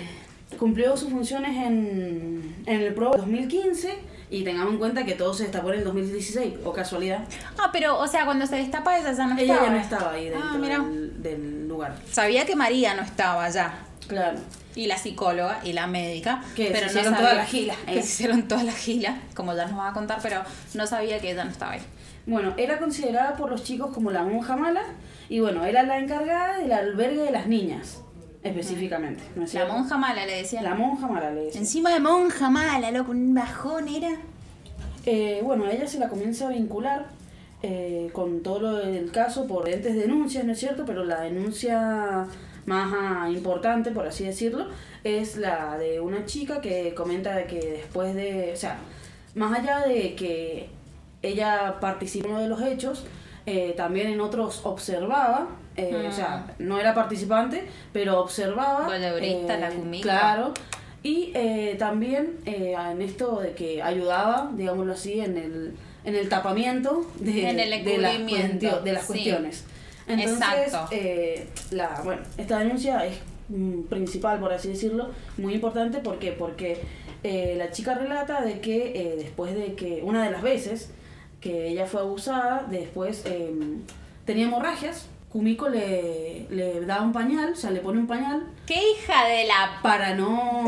cumplió sus funciones en, en el Pro 2015 y tengamos en cuenta que todo se destapó en el 2016, o casualidad. Ah, pero, o sea, cuando se destapa ella ya no Ella estaba. ya no estaba ahí dentro Ah, mira. del, del lugar. Sabía que María no estaba ya. Claro. Y la psicóloga y la médica. Que pero se no hicieron sabía, todas las gilas, Que eh. se hicieron todas las gilas, como ya nos va a contar, pero no sabía que ella no estaba ahí. Bueno, era considerada por los chicos como la monja mala y bueno, era la encargada del albergue de las niñas, específicamente. ¿no es La cierto? monja mala le decían. La monja mala le decía. Encima de monja mala, loco, un bajón era. Eh, bueno, a ella se la comienza a vincular eh, con todo lo del caso por diferentes denuncias, ¿no es cierto? Pero la denuncia más ah, importante, por así decirlo, es la de una chica que comenta que después de, o sea, más allá de que ella participó en uno de los hechos, eh, también en otros observaba, eh, o sea, no era participante, pero observaba. Voleurista, la eh, cumica. Claro. Y eh, también eh, en esto de que ayudaba, digámoslo así, en el, en el tapamiento de, En el de las, cuestio- de las sí. cuestiones. Entonces, Exacto. eh, la, bueno, esta denuncia es mm, principal, por así decirlo, muy importante. ¿por qué? Porque eh, la chica relata de que eh, después de que, una de las veces que ella fue abusada, después eh, tenía hemorragias, Kumiko le, le da un pañal, o sea, le pone un pañal ¡Qué hija de la... para no...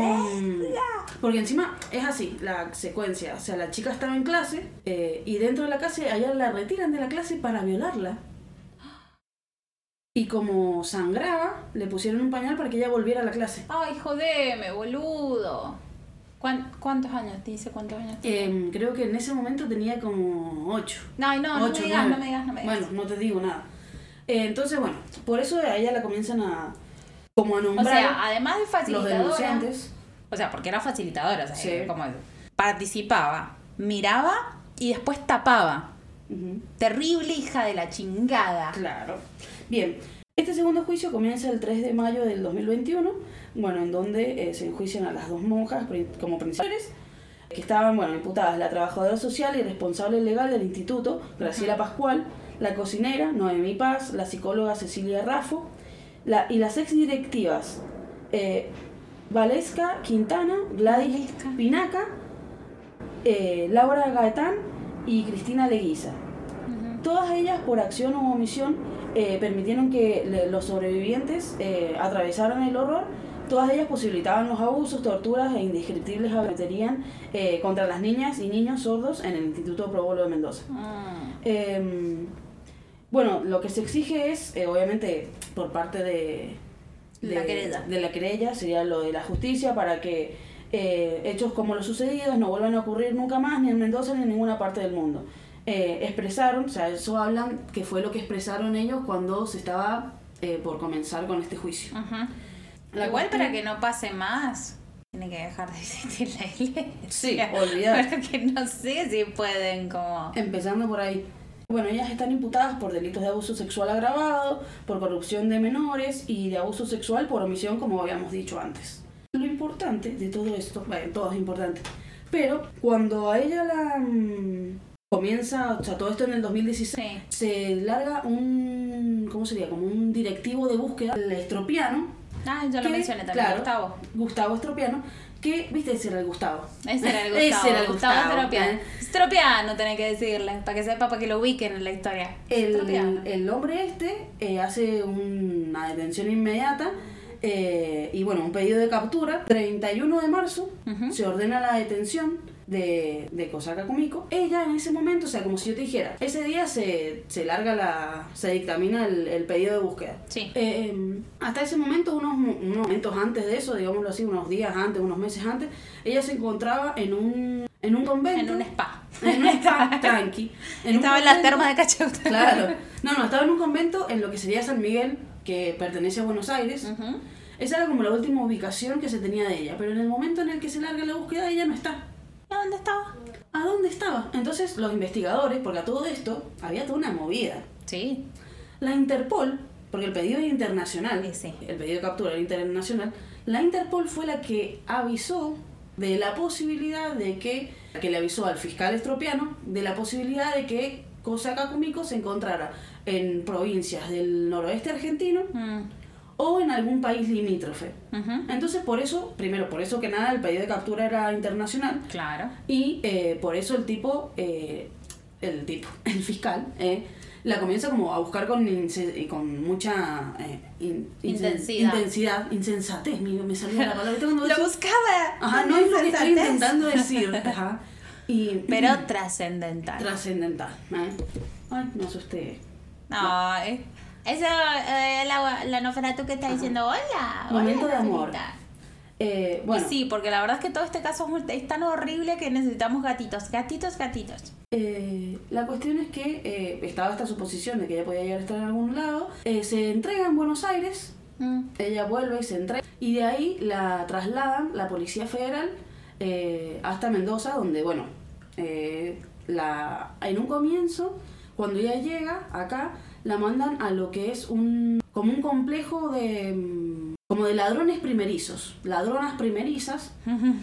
Porque encima es así, la secuencia. O sea, la chica estaba en clase eh, y dentro de la clase, allá la retiran de la clase para violarla. Y como sangraba, le pusieron un pañal para que ella volviera a la clase. Ay, jodeme, boludo. ¿Cuán- ¿Cuántos años? Dice cuántos años tiene. Em, creo que en ese momento tenía como 8. No, no, no me digas, no me digas, no me digas. Bueno, no te digo nada. Eh, entonces, bueno, por eso a ella la comienzan a... Como a o nombrar sea, además de los facilitadora... denunciantes. O sea, porque era facilitadora, o sea, Sí. como participaba, miraba y después tapaba. Terrible hija de la chingada. Claro. Bien, este segundo juicio comienza el 3 de mayo del 2021, bueno, en donde eh, se enjuician a las dos monjas como principales, que estaban, bueno, imputadas la trabajadora social y responsable legal del instituto, Graciela Pascual, la cocinera, Noemí Paz, la psicóloga Cecilia Raffo, la, y las ex directivas, eh, Valesca Quintana, Gladys Valesca. Pinaca, eh, Laura Gaetán y Cristina Leguiza. Todas ellas, por acción o omisión, eh, permitieron que le- los sobrevivientes eh, atravesaran el horror. Todas ellas posibilitaban los abusos, torturas e indescriptibles eh, contra las niñas y niños sordos en el Instituto Pro Bolo de Mendoza. Mm. Eh, bueno, lo que se exige es, eh, obviamente, por parte de, de La querella. de la querella, sería lo de la justicia para que eh, hechos como los sucedidos no vuelvan a ocurrir nunca más, ni en Mendoza ni en ninguna parte del mundo. Eh, expresaron, o sea, eso hablan que fue lo que expresaron ellos cuando se estaba eh, por comenzar con este juicio. Ujú. La Igual cuestión- para que no pase más, tiene que dejar de existir la iglesia. Sí, olvidar. Porque no sé si pueden como... Empezando por ahí. Bueno, ellas están imputadas por delitos de abuso sexual agravado, por corrupción de menores y de abuso sexual por omisión, como habíamos dicho antes. Lo importante de todo esto, bueno, todo es importante, pero cuando a ella la mm, comienza, o sea, todo esto en el 2016, Sí. se larga un, ¿cómo sería? Como un directivo de búsqueda, el estropiano, Ah, yo lo que, mencioné también, claro, Gustavo. Gustavo Estropiano, que, viste, ese era el Gustavo. Ese era el Gustavo. Ese era el Gustavo Estropiano. Estropiano tenés que decirle, para que sepa, para que lo ubiquen en la historia. El, el hombre este eh, hace una detención inmediata eh, y bueno, un pedido de captura. 31 de marzo Ujú. se ordena la detención de, de Kosaka Kumiko. Ella en ese momento, o sea, como si yo te dijera, ese día se, se larga la. se dictamina el, el pedido de búsqueda. Sí. Eh, eh, hasta ese momento, unos, unos momentos antes de eso, digámoslo así, unos días antes, unos meses antes, ella se encontraba en un, en un convento. En un spa. En un spa, tranqui. En un Estaba en las termas de Cachauta. Claro. No, no, estaba en un convento en lo que sería San Miguel, que pertenece a Buenos Aires. Ujú. Esa era como la última ubicación que se tenía de ella, pero en el momento en el que se larga la búsqueda ella no está. ¿A dónde estaba? ¿A dónde estaba? Entonces los investigadores, porque a todo esto había toda una movida. Sí. La Interpol, porque el pedido era internacional, Sí, el pedido de captura era internacional, la Interpol fue la que avisó de la posibilidad de que, que le avisó al fiscal estropiano, de la posibilidad de que Kosaka Kumiko se encontrara en provincias del noroeste argentino Mm. O en algún país limítrofe. Ujú. Entonces, por eso, primero, por eso que nada, el pedido de captura era internacional Claro. y eh, por eso el tipo, eh, el tipo, el fiscal, eh, la comienza como a buscar con, con mucha eh, in- Intensidad. intensidad, insensatez, me, me salía la palabra. Lo buscaba. Ajá, no es lo que estoy intentando decir. Ajá. Y, Pero trascendental. trascendental. ¿eh? Ay, me asusté. No, eh, eso, eh, la, la Noferatu que está diciendo, hola. Momento hola, de amor. Noferita". Eh, bueno, Sí, porque la verdad es que todo este caso es tan horrible que necesitamos gatitos, gatitos, gatitos. Eh, la cuestión es que eh, estaba esta suposición de que ella podía llegar a estar en algún lado. Eh, se entrega en Buenos Aires, Mm. ella vuelve y se entrega. Y de ahí la trasladan la Policía Federal eh, hasta Mendoza, donde, bueno, eh, la, en un comienzo, cuando ella llega acá, la mandan a lo que es un como un complejo de mm, como de ladrones primerizos, ladronas primerizas,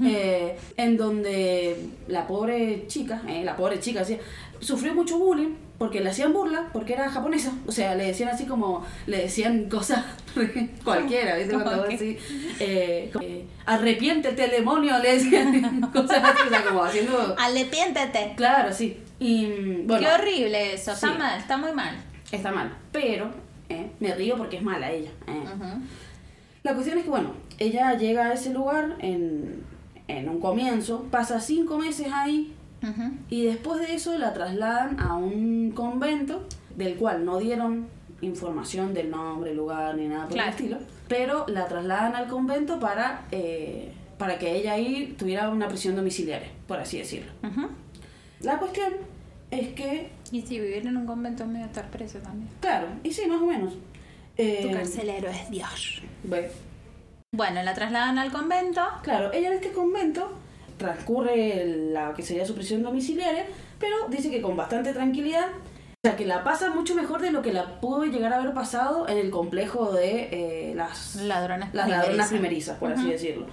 eh, en donde la pobre chica, eh, la pobre chica decía, sufrió mucho bullying porque le hacían burla, porque era japonesa, o sea, le decían así como, le decían cosas cualquiera, ¿viste? Cuando vos ¿Cómo decís, eh, como, eh, arrepiéntete, demonio, le decían cosas así, o sea, como haciendo... Arrepiéntete. Claro, sí. Y mm, bueno, Qué horrible eso, está Sí. mal, está muy mal. Está mal, pero eh, me río porque es mala ella. eh. La cuestión es que, bueno, ella llega a ese lugar en, en un comienzo, pasa cinco meses ahí y después de eso la trasladan a un convento del cual no dieron información del nombre, lugar ni nada por Claro. el estilo, pero la trasladan al convento para, eh, para que ella ahí tuviera una prisión domiciliaria, por así decirlo. La cuestión es que, Y si vivir en un convento es medio estar preso también. claro, y sí, más o menos. eh, Tu carcelero es Dios. ve, Bueno, la trasladan al convento. Claro, ella en este convento transcurre la que sería su prisión domiciliaria, pero dice que con bastante tranquilidad, o sea, que la pasa mucho mejor de lo que la pudo llegar a haber pasado en el complejo de eh, las, Ladronas las ladronas primerizas. primerizas, por así Ujú. decirlo.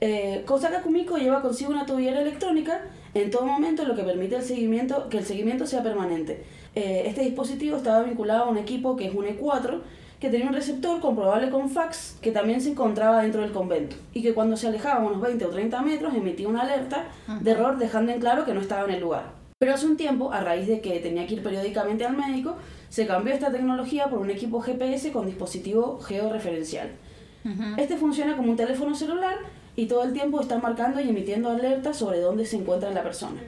Eh, Kosaka Kumiko lleva consigo una tobillera electrónica en todo momento, lo que permite el seguimiento, que el seguimiento sea permanente. Eh, este dispositivo estaba vinculado a un equipo que es un E4, que tenía un receptor comprobable con fax, que también se encontraba dentro del convento, y que cuando se alejaba unos 20 o 30 metros emitía una alerta de error dejando en claro que no estaba en el lugar. Pero hace un tiempo, a raíz de que tenía que ir periódicamente al médico, se cambió esta tecnología por un equipo GPS con dispositivo georreferencial. Este funciona como un teléfono celular y todo el tiempo está marcando y emitiendo alertas sobre dónde se encuentra la persona.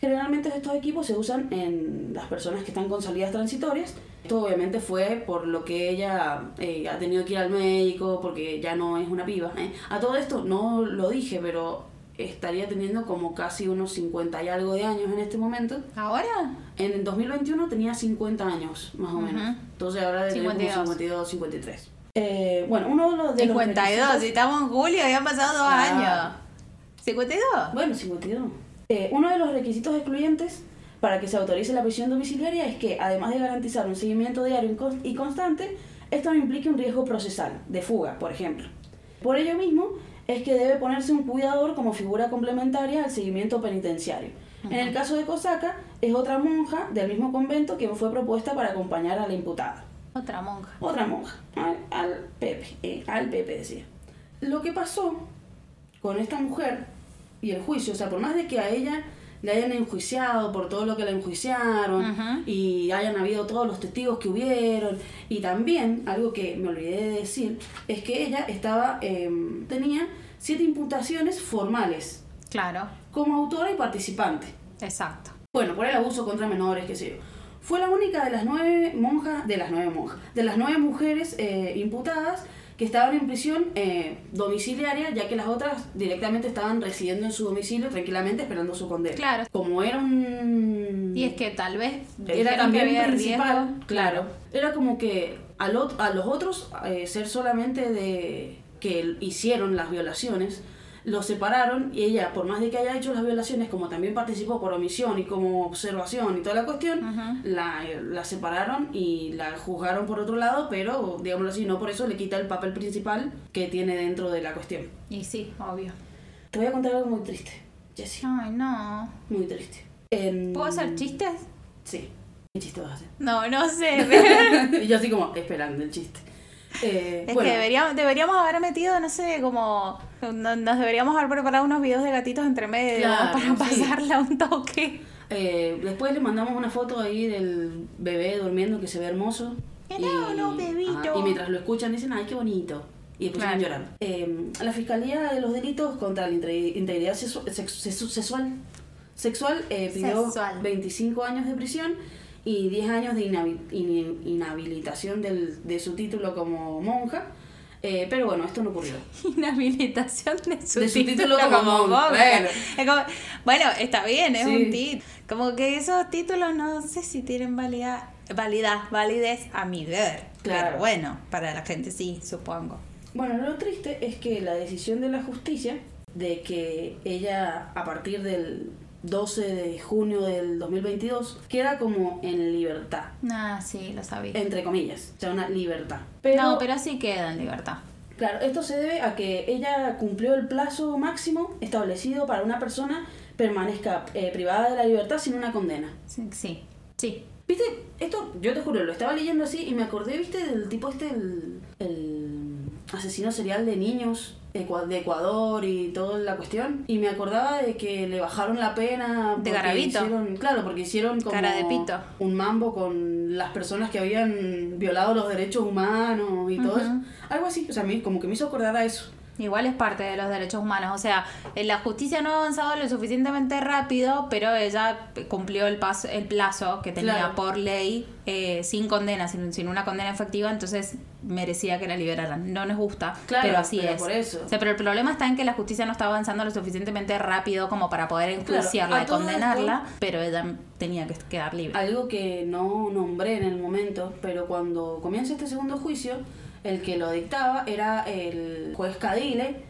Generalmente estos equipos se usan en las personas que están con salidas transitorias. Esto obviamente fue por lo que ella eh, ha tenido que ir al médico, porque ya no es una piba. ¿eh? A todo esto no lo dije, pero estaría teniendo como casi unos 50 y algo de años en este momento. ¿Ahora? En el 2021 tenía 50 años, más o menos. Ujú. Entonces ahora 52. 52, 53. Eh, bueno, uno de los... De los 52, requisitos- si estamos en julio, habían pasado dos Ah. años. ¿52? Bueno, 52. Eh, uno de los requisitos excluyentes para que se autorice la prisión domiciliaria es que, además de garantizar un seguimiento diario y cons- y constante, esto no implique un riesgo procesal, de fuga, por ejemplo. Por ello mismo, es que debe ponerse un cuidador como figura complementaria al seguimiento penitenciario. En el caso de Kosaka, es otra monja del mismo convento que fue propuesta para acompañar a la imputada. Otra monja. Otra monja, al, al Pepe, eh, al Pepe decía. Lo que pasó con esta mujer y el juicio, o sea, por más de que a ella le hayan enjuiciado por todo lo que la enjuiciaron Ujú. y hayan habido todos los testigos que hubieron, y también, algo que me olvidé de decir, es que ella estaba, em, tenía siete imputaciones formales Claro, como autora y participante. exacto. Bueno, por el abuso contra menores, qué sé yo. Fue la única de las nueve monjas, de las nueve monjas, de las nueve mujeres eh, imputadas que estaban en prisión eh, domiciliaria, ya que las otras directamente estaban residiendo en su domicilio tranquilamente esperando su condena. Claro. Como era un... Y es que tal vez era que también había principal, riesgo. claro. Era como que ot- a los otros eh, ser solamente de que hicieron las violaciones, los separaron y ella, por más de que haya hecho las violaciones, como también participó por omisión y como observación y toda la cuestión, la, la separaron y la juzgaron por otro lado, pero, digámoslo así, no por eso le quita el papel principal que tiene dentro de la cuestión. Y sí, obvio. Te voy a contar algo muy triste, Jessie. Ay, no. Muy triste. Em, ¿Puedo hacer chistes? Sí. ¿Qué chiste vas a hacer? No, no sé. y yo así como esperando el chiste. Eh, Es bueno, que deberíamos, deberíamos haber metido, no sé, como... no- Nos deberíamos haber preparado unos videos de gatitos entre medio Claro, para pasarle a un toque. eh, después le mandamos una foto ahí del bebé durmiendo que se ve hermoso. No, bebito. ajá, y mientras lo escuchan dicen, ay, qué bonito. Y después Claro. llorando. Eh, la Fiscalía de los Delitos contra la Integri- Integridad Sexu- Sex- Sex- Sexual, sexual eh, pidió Sexual. 25 años de prisión y 10 años de inhabi- in- inhabilitación del, de su título como monja. Eh, pero bueno, esto no ocurrió. Inhabilitación de su, De su título como monja, monja. bueno. Es como- bueno, está bien, es Sí. un título. Como que esos títulos no sé si tienen validez, validez, validez a mi ver. Claro. Pero bueno, para la gente sí, supongo. Bueno, lo triste es que la decisión de la justicia de que ella a partir del 12 de junio del 2022 queda como en libertad, Ah, sí, lo sabía. entre comillas, o sea, una libertad. Pero, no, pero sí queda en libertad. claro, esto se debe a que ella cumplió el plazo máximo establecido para una persona permanezca eh, privada de la libertad sin una condena. Sí, sí. sí. ¿Viste? Esto, yo te juro, lo estaba leyendo así y me acordé, ¿viste? Del tipo este, el, el asesino serial de niños de Ecuador y toda la cuestión. Y me acordaba de que le bajaron la pena. De porque Garavito. hicieron- Claro, porque hicieron como Cara de pito. un mambo con las personas que habían violado los derechos humanos y todo eso. Algo así, o sea, a mí como que me hizo acordar a eso. Igual es parte de los derechos humanos. O sea, eh, la justicia no ha avanzado lo suficientemente rápido, pero ella cumplió el, paso, el plazo que tenía Claro. por ley eh, sin condena, sin, sin una condena efectiva, entonces merecía que la liberaran. No nos gusta, Claro, pero así pero es. por eso. O sea, pero el problema está en que la justicia no está avanzando lo suficientemente rápido como para poder enjuiciarla y condenarla, pero ella tenía que quedar libre. Algo que no nombré en el momento, pero cuando comienza este segundo juicio, el que lo dictaba era el juez Cadile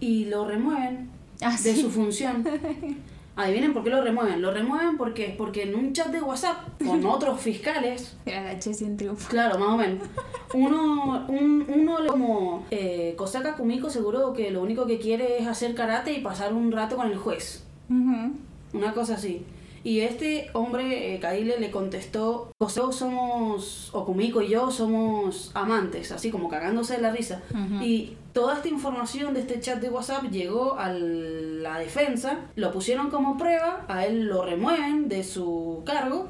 y lo remueven Ah, de sí. su función. Adivinen por qué lo remueven. Lo remueven porque, porque en un chat de WhatsApp con otros fiscales, Era la Che sin triunfo. claro, más o menos, uno, un, uno como eh, Kosaka Kumiko seguro que lo único que quiere es hacer karate y pasar un rato con el juez. Una cosa así. Y este hombre, eh, le contestó, Koseo somos, o Kumiko y yo somos amantes, así como cagándose de la risa. Y toda esta información de este chat de WhatsApp llegó a la defensa, lo pusieron como prueba, a él lo remueven de su cargo,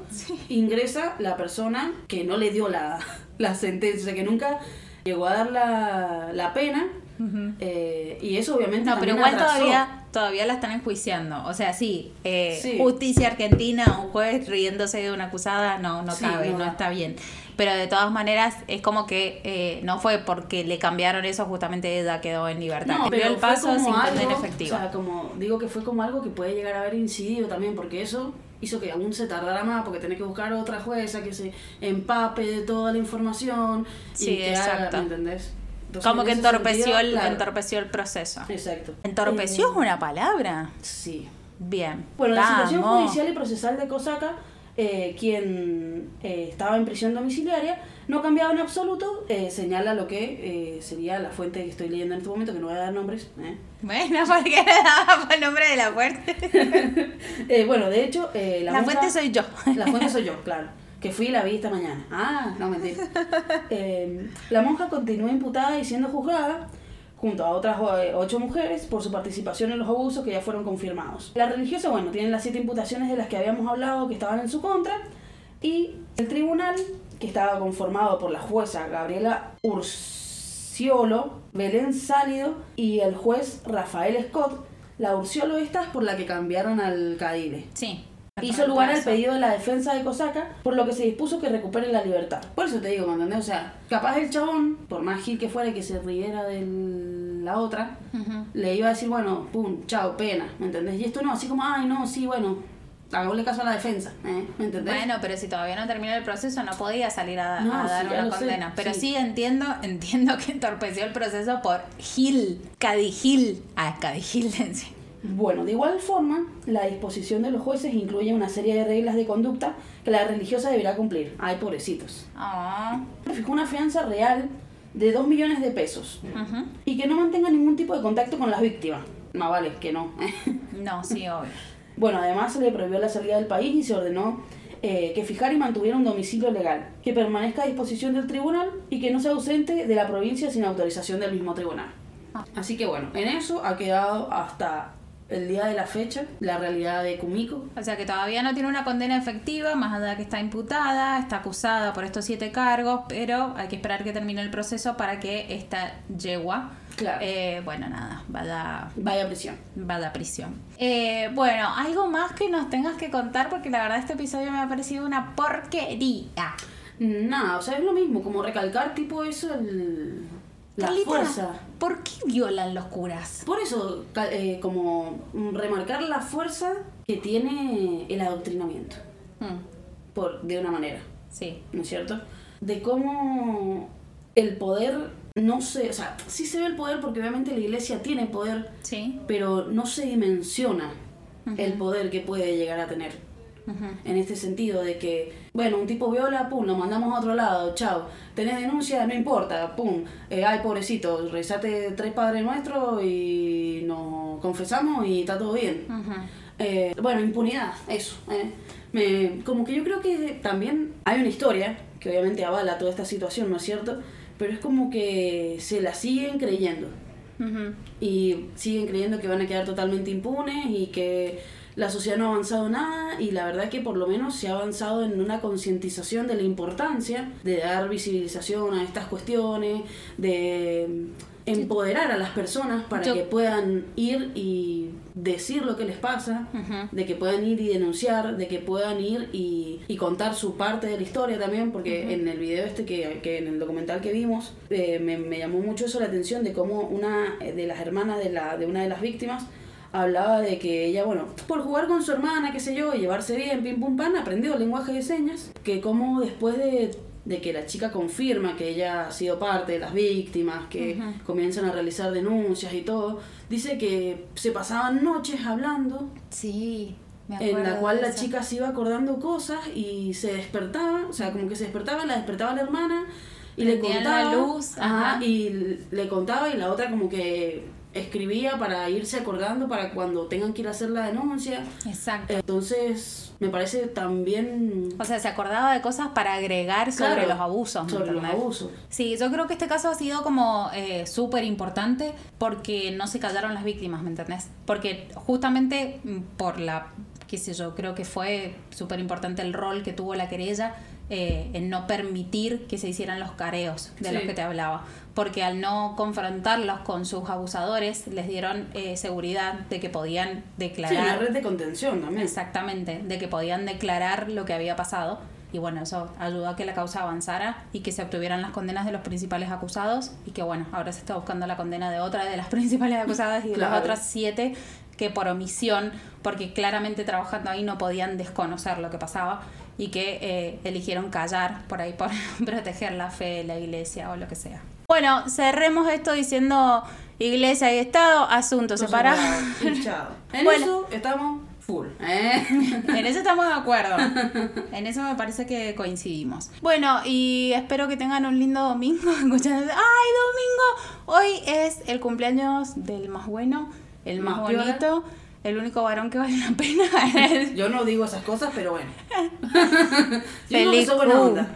ingresa la persona que no le dio la, la sentencia, que nunca llegó a dar la, la pena. Eh, y eso obviamente No, pero igual todavía, todavía la están enjuiciando. O sea, sí, eh, Sí. justicia argentina, un juez riéndose de una acusada, no, no Sí, cabe, no está bien. Pero de todas maneras, es como que eh, no fue porque le cambiaron eso, justamente ella quedó en libertad. No, pero el fue paso como sin algo, condena efectiva. O sea, como digo que fue como algo que puede llegar a haber incidido también, porque eso hizo que aún se tardara más, porque tenés que buscar otra jueza que se empape de toda la información. Sí, y que haga, exacto. ¿me entendés? Como que entorpeció, sentido, el, claro. entorpeció el proceso. Exacto. ¿Entorpeció Eh, es una palabra? Sí. Bien. Bueno, la situación judicial y procesal de Kosaka, eh, quien eh, estaba en prisión domiciliaria, no cambiaba en absoluto, eh, señala lo que eh, sería la fuente que estoy leyendo en este momento, que no voy a dar nombres. ¿eh? Bueno, porque le daba el nombre de la fuente. Eh, bueno, de hecho, eh, la, fuente soy yo. La fuente soy yo, claro. Que fui y la vi esta mañana. Ah, no, mentira. Eh, la monja continúa imputada y siendo juzgada junto a otras eh, ocho mujeres por su participación en los abusos que ya fueron confirmados. La religiosa, bueno, tiene las siete imputaciones de las que habíamos hablado que estaban en su contra y el tribunal, que estaba conformado por la jueza Gabriela Urciolo, Belén Sálido y el juez Rafael Scott, la Urciolo esta es por la que cambiaron al Cadile. Sí. Hizo lugar al pedido de la defensa de Cosaca, por lo que se dispuso que recupere la libertad. Por eso te digo, ¿me entendés? O sea, capaz el chabón, por más gil que fuera y que se riera de la otra, le iba a decir, bueno, pum, chao, pena, ¿me entendés? Y esto no, así como, ay, no, sí, bueno, hagámosle caso a la defensa, ¿eh? ¿me entendés? Bueno, pero si todavía no terminó el proceso, no podía salir a, No, a dar sí, una sé, condena. Pero sí. sí. entiendo, entiendo que entorpeció el proceso por Gil, Cadigil. Ah, Cadigil. Bueno, de igual forma, la disposición de los jueces incluye una serie de reglas de conducta que la religiosa deberá cumplir. Ay, pobrecitos. Oh, Fijó una fianza real de 2 millones de pesos ujú. y que no mantenga ningún tipo de contacto con las víctimas. Más vale que no. No, sí, obvio. Bueno, además se le prohibió la salida del país y se ordenó eh, que fijara y mantuviera un domicilio legal, que permanezca a disposición del tribunal y que no se ausente de la provincia sin autorización del mismo tribunal. Ah. Así que bueno, en eso ha quedado hasta el día de la fecha la realidad de Kumiko. O sea que todavía no tiene una condena efectiva, más allá de que está imputada, está acusada por estos siete cargos, pero hay que esperar que termine el proceso para que esta yegua, Claro. eh, bueno, nada, vaya, Vaya a prisión. vaya a prisión. Eh, bueno, algo más que nos tengas que contar, porque la verdad este episodio me ha parecido una porquería. Nada, o sea, es lo mismo, como recalcar tipo eso, el, la Carlita, fuerza. ¿Por qué violan los curas? Por eso, eh, como remarcar la fuerza que tiene el adoctrinamiento, Mm, por, de una manera. sí. ¿no es cierto? De cómo el poder no se, o sea, sí se ve el poder porque obviamente la iglesia tiene poder, Sí. pero no se dimensiona el poder que puede llegar a tener. En este sentido de que, bueno, un tipo viola, pum, lo mandamos a otro lado, chao. Tenés denuncia, no importa, pum. Eh, ay, pobrecito, rezate tres padres nuestros y nos confesamos y está todo bien. Eh, bueno, impunidad, eso. eh. Me, como que yo creo que también hay una historia que obviamente avala toda esta situación, ¿no es cierto? Pero es como que se la siguen creyendo y siguen creyendo que van a quedar totalmente impunes y que la sociedad no ha avanzado nada y la verdad que por lo menos se ha avanzado en una concientización de la importancia de dar visibilización a estas cuestiones, de empoderar a las personas para Yo- que puedan ir y decir lo que les pasa, de que puedan ir y denunciar, de que puedan ir y, y contar su parte de la historia también, porque en el video este que, que en el documental que vimos, eh, me, me llamó mucho eso la atención de cómo una de las hermanas de, la, de una de las víctimas hablaba de que ella, bueno, por jugar con su hermana, qué sé yo, y llevarse bien, pim pum pan, aprendió lenguaje de señas, que como después de, de que la chica confirma que ella ha sido parte de las víctimas, que comienzan a realizar denuncias y todo, dice que se pasaban noches hablando Sí. me en la cual la chica se iba acordando cosas y se despertaba, o sea, como que se despertaba, la despertaba la hermana y le Prendían la contaba, luz, ajá, ajá. y le contaba y la otra como que escribía para irse acordando para cuando tengan que ir a hacer la denuncia. Exacto. Entonces, me parece también O sea, se acordaba de cosas para agregar sobre Claro, los abusos. ¿me sobre los entendés? abusos. Sí, yo creo que este caso ha sido como eh, súper importante porque no se callaron las víctimas, ¿me entendés? Porque justamente mm, por la, qué sé yo, creo que fue súper importante el rol que tuvo la querella eh, en no permitir que se hicieran los careos de los que te hablaba. Porque al no confrontarlos con sus abusadores, les dieron eh, seguridad de que podían Sí, una declarar. red de contención también. Exactamente, de que podían declarar lo que había pasado. Y bueno, eso ayudó a que la causa avanzara y que se obtuvieran las condenas de los principales acusados. Y que bueno, ahora se está buscando la condena de otra de las principales acusadas y de las otras siete que por omisión, porque claramente trabajando ahí no podían desconocer lo que pasaba y que eh, eligieron callar por ahí por proteger la fe, la iglesia o lo que sea. Bueno, cerremos esto diciendo iglesia y Estado, Todo separados. separado. En Bueno. eso estamos full. ¿eh? En eso estamos de acuerdo. En eso me parece que coincidimos. Bueno, y espero que tengan un lindo domingo escuchando. ¡Ay, domingo! Hoy es el cumpleaños del más bueno, el más, Más bonito, el único varón que vale la pena. Yo no digo esas cosas, pero bueno. Feliz cumple. onda.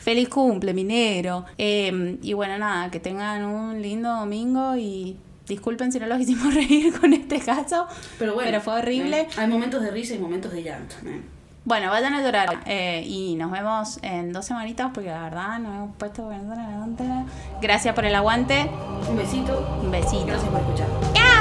Feliz cumple, minero. Eh, y bueno, nada, que tengan un lindo domingo y disculpen si no los hicimos reír con este caso. Pero bueno. Pero fue horrible. ¿eh? Hay momentos de risa y momentos de llanto. ¿eh? Bueno, vayan a llorar. Eh, y nos vemos en dos semanitas porque la verdad nos hemos puesto Gracias por el aguante. Un besito. Un besito. Gracias por escuchar. ¡Chao!